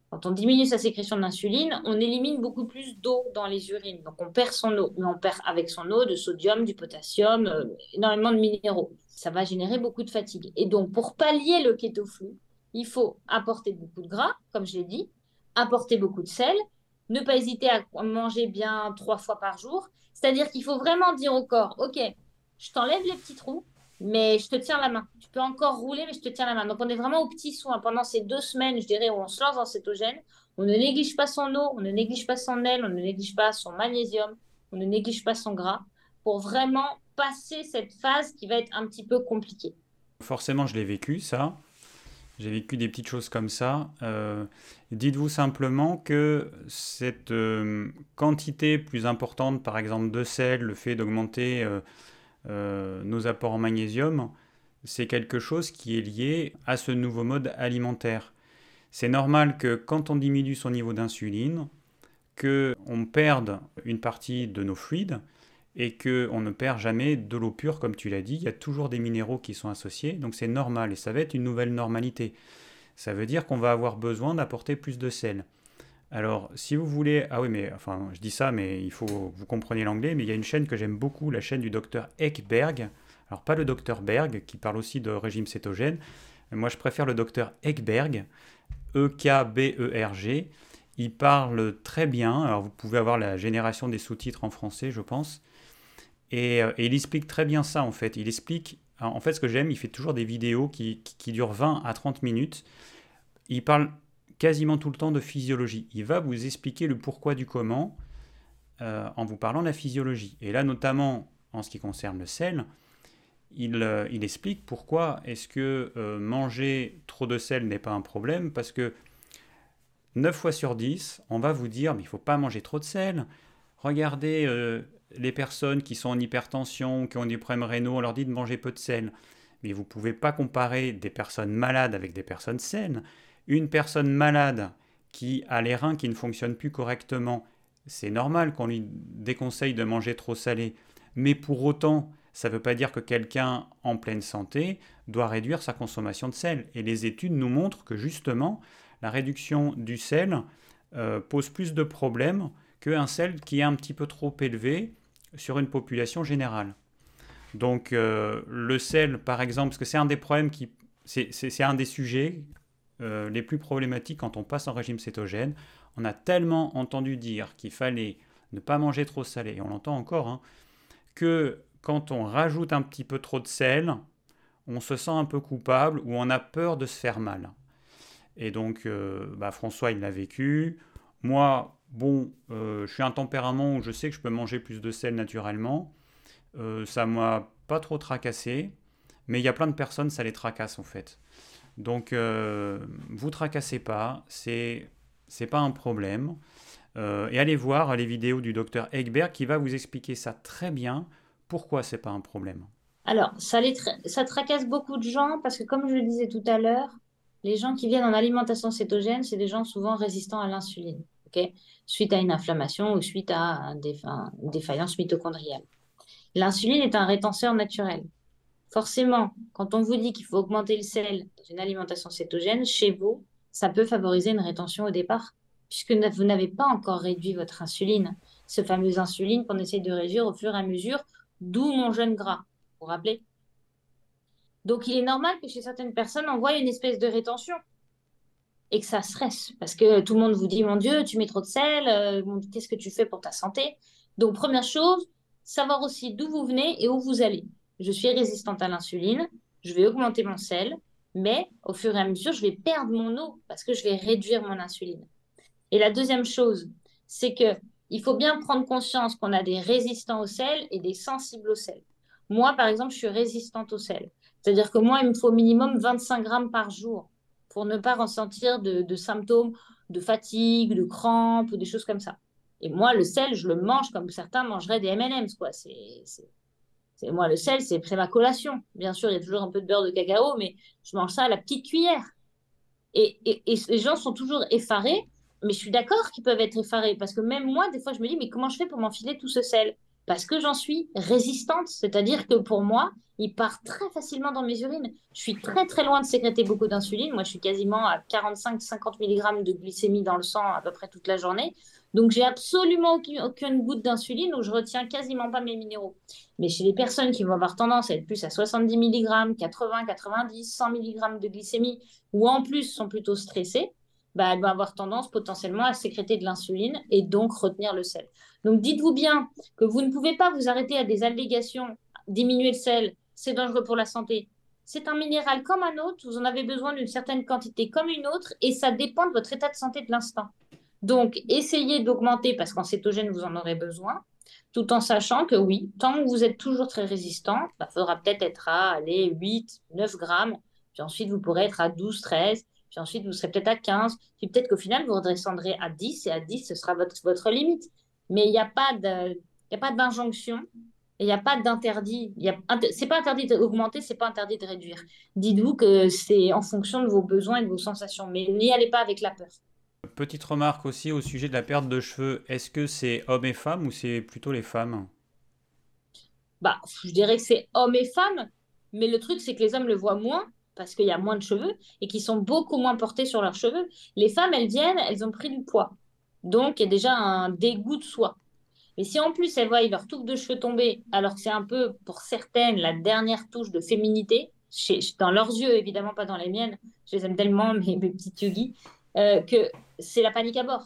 Quand on diminue sa sécrétion d'insuline, on élimine beaucoup plus d'eau dans les urines. Donc on perd son eau, mais on perd avec son eau de sodium, du potassium, euh, énormément de minéraux. Ça va générer beaucoup de fatigue. Et donc pour pallier le flou, il faut apporter beaucoup de gras, comme je l'ai dit, apporter beaucoup de sel, ne pas hésiter à manger bien trois fois par jour. C'est-à-dire qu'il faut vraiment dire au corps, OK, je t'enlève les petits trous, mais je te tiens la main. Tu peux encore rouler, mais je te tiens la main. Donc, on est vraiment au petit soin. Pendant ces deux semaines, je dirais, où on se lance dans cétogène, on ne néglige pas son eau, on ne néglige pas son aile, on ne néglige pas son magnésium, on ne néglige pas son gras, pour vraiment passer cette phase qui va être un petit peu compliquée. Forcément, je l'ai vécu, ça. J'ai vécu des petites choses comme ça. Euh, dites-vous simplement que cette euh, quantité plus importante, par exemple, de sel, le fait d'augmenter... Euh, euh, nos apports en magnésium, c'est quelque chose qui est lié à ce nouveau mode alimentaire. C'est normal que quand on diminue son niveau d'insuline, qu'on perde une partie de nos fluides et qu'on ne perd jamais de l'eau pure, comme tu l'as dit. Il y a toujours des minéraux qui sont associés, donc c'est normal et ça va être une nouvelle normalité. Ça veut dire qu'on va avoir besoin d'apporter plus de sel. Alors, si vous voulez, ah oui, mais enfin, je dis ça, mais il faut vous compreniez l'anglais, mais il y a une chaîne que j'aime beaucoup, la chaîne du docteur Ekberg. Alors, pas le docteur Berg, qui parle aussi de régime cétogène. Moi, je préfère le docteur Ekberg, E-K-B-E-R-G. Il parle très bien. Alors, vous pouvez avoir la génération des sous-titres en français, je pense. Et, euh, il explique très bien ça, en fait. Il explique, en fait, ce que j'aime, il fait toujours des vidéos qui, qui durent 20 à 30 minutes. Il parle quasiment tout le temps de physiologie. Il va vous expliquer le pourquoi du comment euh, en vous parlant de la physiologie. Et là, notamment en ce qui concerne le sel, il, euh, explique pourquoi est-ce que euh, manger trop de sel n'est pas un problème, parce que 9 fois sur 10, on va vous dire, mais il ne faut pas manger trop de sel. Regardez les personnes qui sont en hypertension, qui ont des problèmes rénaux, on leur dit de manger peu de sel. Mais vous ne pouvez pas comparer des personnes malades avec des personnes saines. Une personne malade qui a les reins qui ne fonctionnent plus correctement, c'est normal qu'on lui déconseille de manger trop salé. Mais pour autant, ça ne veut pas dire que quelqu'un en pleine santé doit réduire sa consommation de sel. Et les études nous montrent que justement, la réduction du sel euh, pose plus de problèmes qu'un sel qui est un petit peu trop élevé sur une population générale. Donc euh, le sel, par exemple, parce que c'est un des problèmes qui... C'est un des sujets euh, les plus problématiques quand on passe en régime cétogène. On a tellement entendu dire qu'il fallait ne pas manger trop salé, et on l'entend encore, hein, que quand on rajoute un petit peu trop de sel, on se sent un peu coupable ou on a peur de se faire mal. Et donc, euh, bah, François, il l'a vécu. Moi, bon, je suis un tempérament où je sais que je peux manger plus de sel naturellement. Euh, ça m'a pas trop tracassé, mais il y a plein de personnes, ça les tracasse en fait. Donc, euh, vous tracassez pas, c'est c'est pas un problème. Euh, et allez voir les vidéos du docteur Egberg qui va vous expliquer ça très bien. Pourquoi c'est pas un problème? Alors, ça, les ça tracasse beaucoup de gens parce que, comme je le disais tout à l'heure, les gens qui viennent en alimentation cétogène, c'est des gens souvent résistants à l'insuline, suite à une inflammation ou suite à une défaillance mitochondriale. L'insuline est un rétenseur naturel. Forcément, quand on vous dit qu'il faut augmenter le sel dans une alimentation cétogène, chez vous, ça peut favoriser une rétention au départ, puisque vous n'avez pas encore réduit votre insuline, ce fameux insuline qu'on essaie de réduire au fur et à mesure, d'où mon jeûne gras, vous vous rappelez? Donc il est normal que chez certaines personnes, on voit une espèce de rétention. Et que ça stresse, parce que tout le monde vous dit, mon Dieu, tu mets trop de sel, euh, qu'est-ce que tu fais pour ta santé? Donc première chose, savoir aussi d'où vous venez et où vous allez. Je suis résistante à l'insuline, je vais augmenter mon sel, mais au fur et à mesure, je vais perdre mon eau parce que je vais réduire mon insuline. Et la deuxième chose, c'est que il faut bien prendre conscience qu'on a des résistants au sel et des sensibles au sel. Moi, par exemple, je suis résistante au sel. C'est-à-dire que moi, il me faut au minimum 25 grammes par jour pour ne pas ressentir de, symptômes de fatigue, de crampes ou des choses comme ça. Et moi, le sel, je le mange comme certains mangeraient des M&M's, moi, le sel, c'est ma collation. Bien sûr, il y a toujours un peu de beurre de cacao, mais je mange ça à la petite cuillère. Et, et, et les gens sont toujours effarés, mais je suis d'accord qu'ils peuvent être effarés, parce que même moi, des fois, je me dis, mais comment je fais pour m'enfiler tout ce sel? Parce que j'en suis résistante, c'est-à-dire que pour moi, il part très facilement dans mes urines. Je suis très, très loin de sécréter beaucoup d'insuline. Moi, je suis quasiment à 45-50 mg de glycémie dans le sang à peu près toute la journée. Donc, j'ai absolument aucune, goutte d'insuline où je retiens quasiment pas mes minéraux. Mais chez les personnes qui vont avoir tendance à être plus à 70 mg, 80, 90, 100 mg de glycémie, ou en plus sont plutôt stressées, bah, elles vont avoir tendance potentiellement à sécréter de l'insuline et donc retenir le sel. Donc, dites-vous bien que vous ne pouvez pas vous arrêter à des allégations, diminuer le sel, c'est dangereux pour la santé. C'est un minéral comme un autre, vous en avez besoin d'une certaine quantité comme une autre, et ça dépend de votre état de santé de l'instant. Donc, essayez d'augmenter parce qu'en cétogène, vous en aurez besoin, tout en sachant que oui, tant que vous êtes toujours très résistant, il bah, faudra peut-être être à aller 8, 9 grammes, puis ensuite vous pourrez être à 12, 13, puis ensuite vous serez peut-être à 15, puis peut-être qu'au final vous redescendrez à 10, et à 10, ce sera votre, votre limite. Mais il n'y a pas d'injonction, il n'y a pas d'interdit. C'est pas interdit d'augmenter, c'est pas interdit de réduire. Dites-vous que c'est en fonction de vos besoins et de vos sensations, mais n'y allez pas avec la peur. Petite remarque aussi au sujet de la perte de cheveux. Est-ce que c'est hommes et femmes ou c'est plutôt les femmes? Bah, je dirais que c'est hommes et femmes, mais le truc c'est que les hommes le voient moins parce qu'il y a moins de cheveux et qu'ils sont beaucoup moins portés sur leurs cheveux. Les femmes, elles viennent, elles ont pris du poids. Donc, il y a déjà un dégoût de soi. Mais si en plus elles voient leur touffe de cheveux tomber, alors que c'est un peu, pour certaines, la dernière touche de féminité, dans leurs yeux, évidemment pas dans les miennes, je les aime tellement, mes, mes petites yogis, euh, que c'est la panique à bord.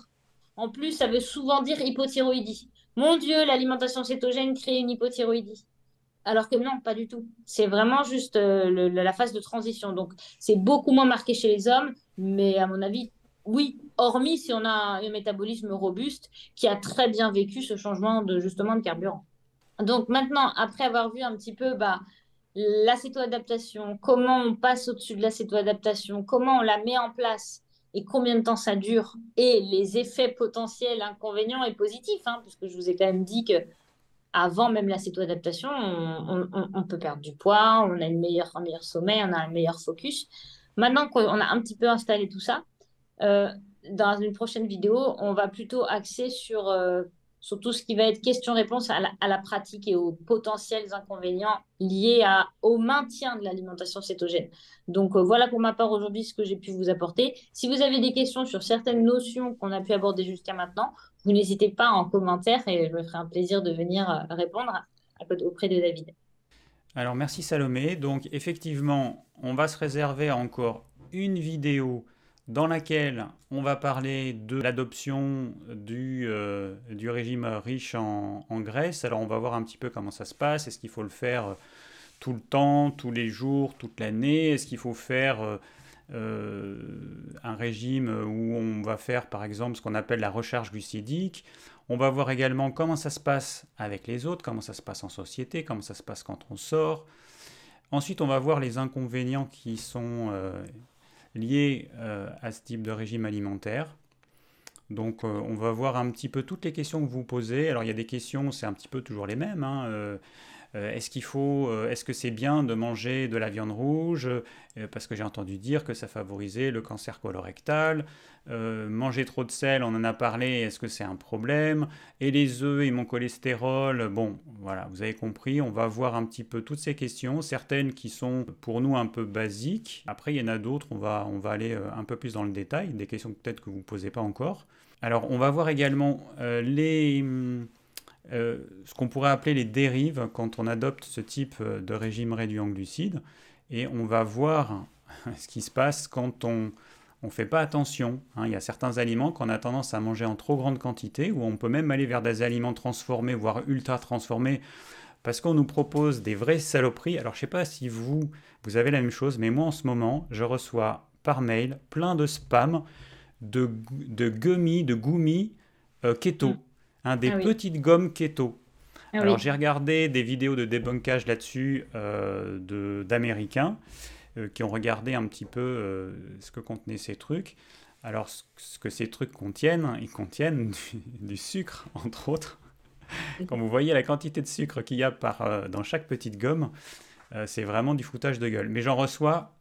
En plus, ça veut souvent dire hypothyroïdie. Mon Dieu, l'alimentation cétogène crée une hypothyroïdie. Alors que non, pas du tout. C'est vraiment juste euh, la phase de transition. Donc, c'est beaucoup moins marqué chez les hommes, mais à mon avis, oui, hormis si on a un métabolisme robuste qui a très bien vécu ce changement de justement de carburant. Donc maintenant, après avoir vu un petit peu bah, l'acétoadaptation, comment on passe au-dessus de l'acétoadaptation, comment on la met en place et combien de temps ça dure et les effets potentiels, inconvénients et positifs, hein, parce que je vous ai quand même dit que avant même l'acétoadaptation, on, on, peut perdre du poids, on a un meilleur sommeil, on a un meilleur focus. Maintenant qu'on a un petit peu installé tout ça, euh, dans une prochaine vidéo, on va plutôt axer sur, euh, sur tout ce qui va être question-réponse à, la pratique et aux potentiels inconvénients liés au maintien de l'alimentation cétogène. Donc euh, voilà pour ma part aujourd'hui ce que j'ai pu vous apporter. Si vous avez des questions sur certaines notions qu'on a pu aborder jusqu'à maintenant, vous n'hésitez pas en commentaire et je me ferai un plaisir de venir répondre auprès de David. Alors merci Salomé. Donc effectivement, on va se réserver encore une vidéo dans laquelle on va parler de l'adoption du, euh, du, régime riche en, Grèce. Alors on va voir un petit peu comment ça se passe. Est-ce qu'il faut le faire euh, tout le temps, tous les jours, toute l'année? Est-ce qu'il faut faire euh, un régime où on va faire par exemple ce qu'on appelle la recharge glucidique On va voir également comment ça se passe avec les autres, comment ça se passe en société, comment ça se passe quand on sort. Ensuite, on va voir les inconvénients qui sont liées euh, à ce type de régime alimentaire. Donc euh, on va voir un petit peu toutes les questions que vous posez. Alors il y a des questions, c'est un petit peu toujours les mêmes. Hein. Euh, est-ce qu'il faut, est-ce que c'est bien de manger de la viande rouge? Parce que j'ai entendu dire que ça favorisait le cancer colorectal. Euh, manger trop de sel, on en a parlé, est-ce que c'est un problème? Et les œufs et mon cholestérol, bon, voilà, vous avez compris, on va voir un petit peu toutes ces questions, certaines qui sont pour nous un peu basiques. Après, il y en a d'autres, on va, on va aller euh, un peu plus dans le détail, des questions peut-être que vous ne posez pas encore. Alors, on va voir également euh, les... ce qu'on pourrait appeler les dérives quand on adopte ce type de régime réduit en glucides. Et on va voir ce qui se passe quand on, ne fait pas attention. Hein. Il y a certains aliments qu'on a tendance à manger en trop grande quantité, ou on peut même aller vers des aliments transformés, voire ultra transformés, parce qu'on nous propose des vraies saloperies. Alors je ne sais pas si vous, vous avez la même chose, mais moi en ce moment, je reçois par mail plein de spam de, de de gummies euh, keto, mm. Hein, des ah petites gommes keto. Ah Alors j'ai regardé des vidéos de débunkage là-dessus euh, d'Américains. Euh, qui ont regardé un petit peu euh, ce que contenaient ces trucs. Alors, ce que ces trucs contiennent, ils contiennent du, sucre, entre autres. Quand vous voyez la quantité de sucre qu'il y a par, euh, dans chaque petite gomme, c'est vraiment du foutage de gueule. Mais j'en reçois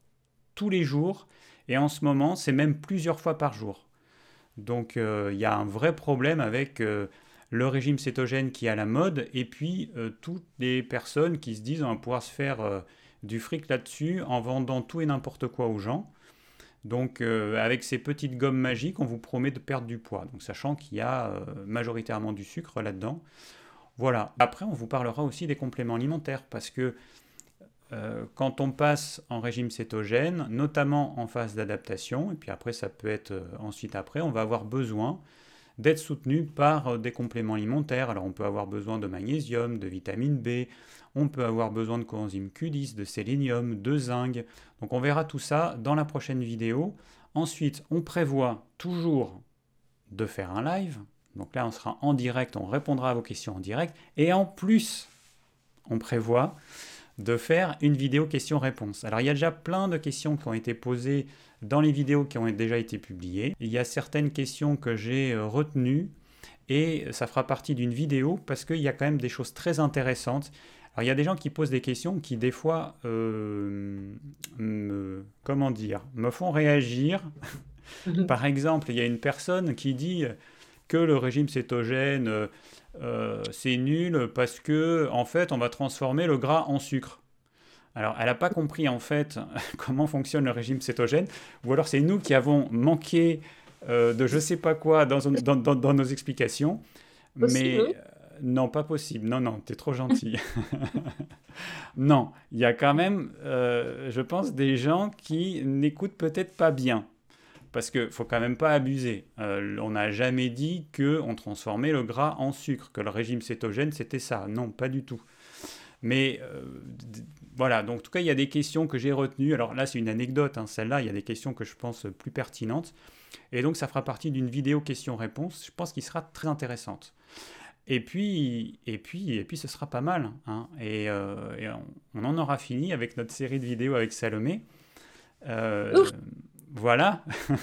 tous les jours, et en ce moment, c'est même plusieurs fois par jour. Donc, il y a un vrai problème avec le régime cétogène qui est à la mode, et puis toutes les personnes qui se disent on va pouvoir se faire du fric là-dessus en vendant tout et n'importe quoi aux gens. Donc euh, avec ces petites gommes magiques, on vous promet de perdre du poids, donc sachant qu'il y a euh, majoritairement du sucre là-dedans. Voilà. Après, on vous parlera aussi des compléments alimentaires, parce que euh, quand on passe en régime cétogène, notamment en phase d'adaptation, et puis après ça peut être ensuite après, on va avoir besoin d'être soutenu par des compléments alimentaires. Alors on peut avoir besoin de magnésium, de vitamine B, on peut avoir besoin de coenzyme Q10, de sélénium, de zinc. Donc on verra tout ça dans la prochaine vidéo. Ensuite, on prévoit toujours de faire un live. Donc là, on sera en direct, on répondra à vos questions en direct. Et en plus, on prévoit de faire une vidéo questions-réponses. Alors il y a déjà plein de questions qui ont été posées dans les vidéos qui ont déjà été publiées. Il y a certaines questions que j'ai euh, retenues et ça fera partie d'une vidéo parce qu'il y a quand même des choses très intéressantes. Alors il y a des gens qui posent des questions qui des fois, euh, me, comment dire, me font réagir. Par exemple, il y a une personne qui dit que le régime cétogène euh, c'est nul parce que en fait on va transformer le gras en sucre. Alors, elle n'a pas compris en fait comment fonctionne le régime cétogène, ou alors c'est nous qui avons manqué euh, de je sais pas quoi dans, dans nos explications. Mais non, pas possible. Non, non, tu es trop gentil. non, il y a quand même, euh, je pense, des gens qui n'écoutent peut-être pas bien. Parce qu'il faut quand même pas abuser. Euh, on n'a jamais dit qu'on transformait le gras en sucre, que le régime cétogène c'était ça. Non, pas du tout. Mais voilà, donc en tout cas, il y a des questions que j'ai retenues. Alors là, c'est une anecdote, hein, celle-là, il y a des questions que je pense plus pertinentes. Et donc, ça fera partie d'une vidéo questions-réponses, je pense qu'il sera très intéressante. Et puis, et puis, et puis, ce sera pas mal. Hein. Et, euh, on, en aura fini avec notre série de vidéos avec Salomé. Euh, voilà.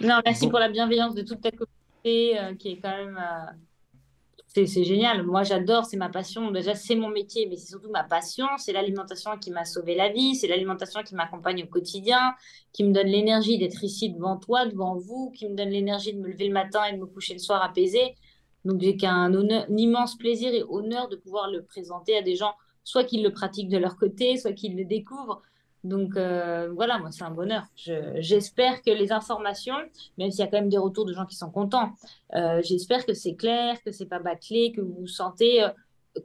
non, merci pour la bienveillance de toute ta communauté euh, qui est quand même c'est génial. Moi, j'adore, c'est ma passion. Déjà, c'est mon métier, mais c'est surtout ma passion. C'est l'alimentation qui m'a sauvé la vie. C'est l'alimentation qui m'accompagne au quotidien, qui me donne l'énergie d'être ici devant toi, devant vous, qui me donne l'énergie de me lever le matin et de me coucher le soir apaisé. Donc, j'ai qu'un un immense plaisir et honneur de pouvoir le présenter à des gens, soit qu'ils le pratiquent de leur côté, soit qu'ils le découvrent. Donc euh, voilà, moi c'est un bonheur. J'espère que les informations, même s'il y a quand même des retours de gens qui sont contents, euh, j'espère que c'est clair, que c'est pas bâclé, que vous vous sentez euh,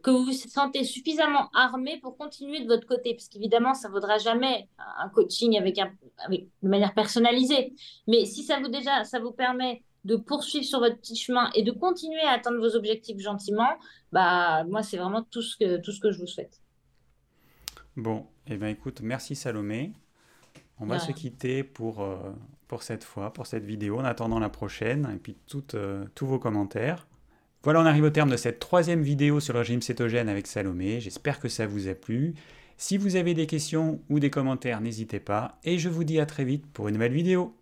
que vous sentez suffisamment armé pour continuer de votre côté, parce qu'évidemment ça vaudra jamais un coaching avec, un, avec de manière personnalisée. Mais si ça vous déjà, ça vous permet de poursuivre sur votre petit chemin et de continuer à atteindre vos objectifs gentiment, bah moi c'est vraiment tout ce que tout ce que je vous souhaite. Bon, eh bien écoute, merci Salomé. On va se quitter pour, euh, pour cette fois, pour cette vidéo, en attendant la prochaine, et puis euh, tous vos commentaires. Voilà, on arrive au terme de cette troisième vidéo sur le régime cétogène avec Salomé. J'espère que ça vous a plu. Si vous avez des questions ou des commentaires, n'hésitez pas. Et je vous dis à très vite pour une nouvelle vidéo.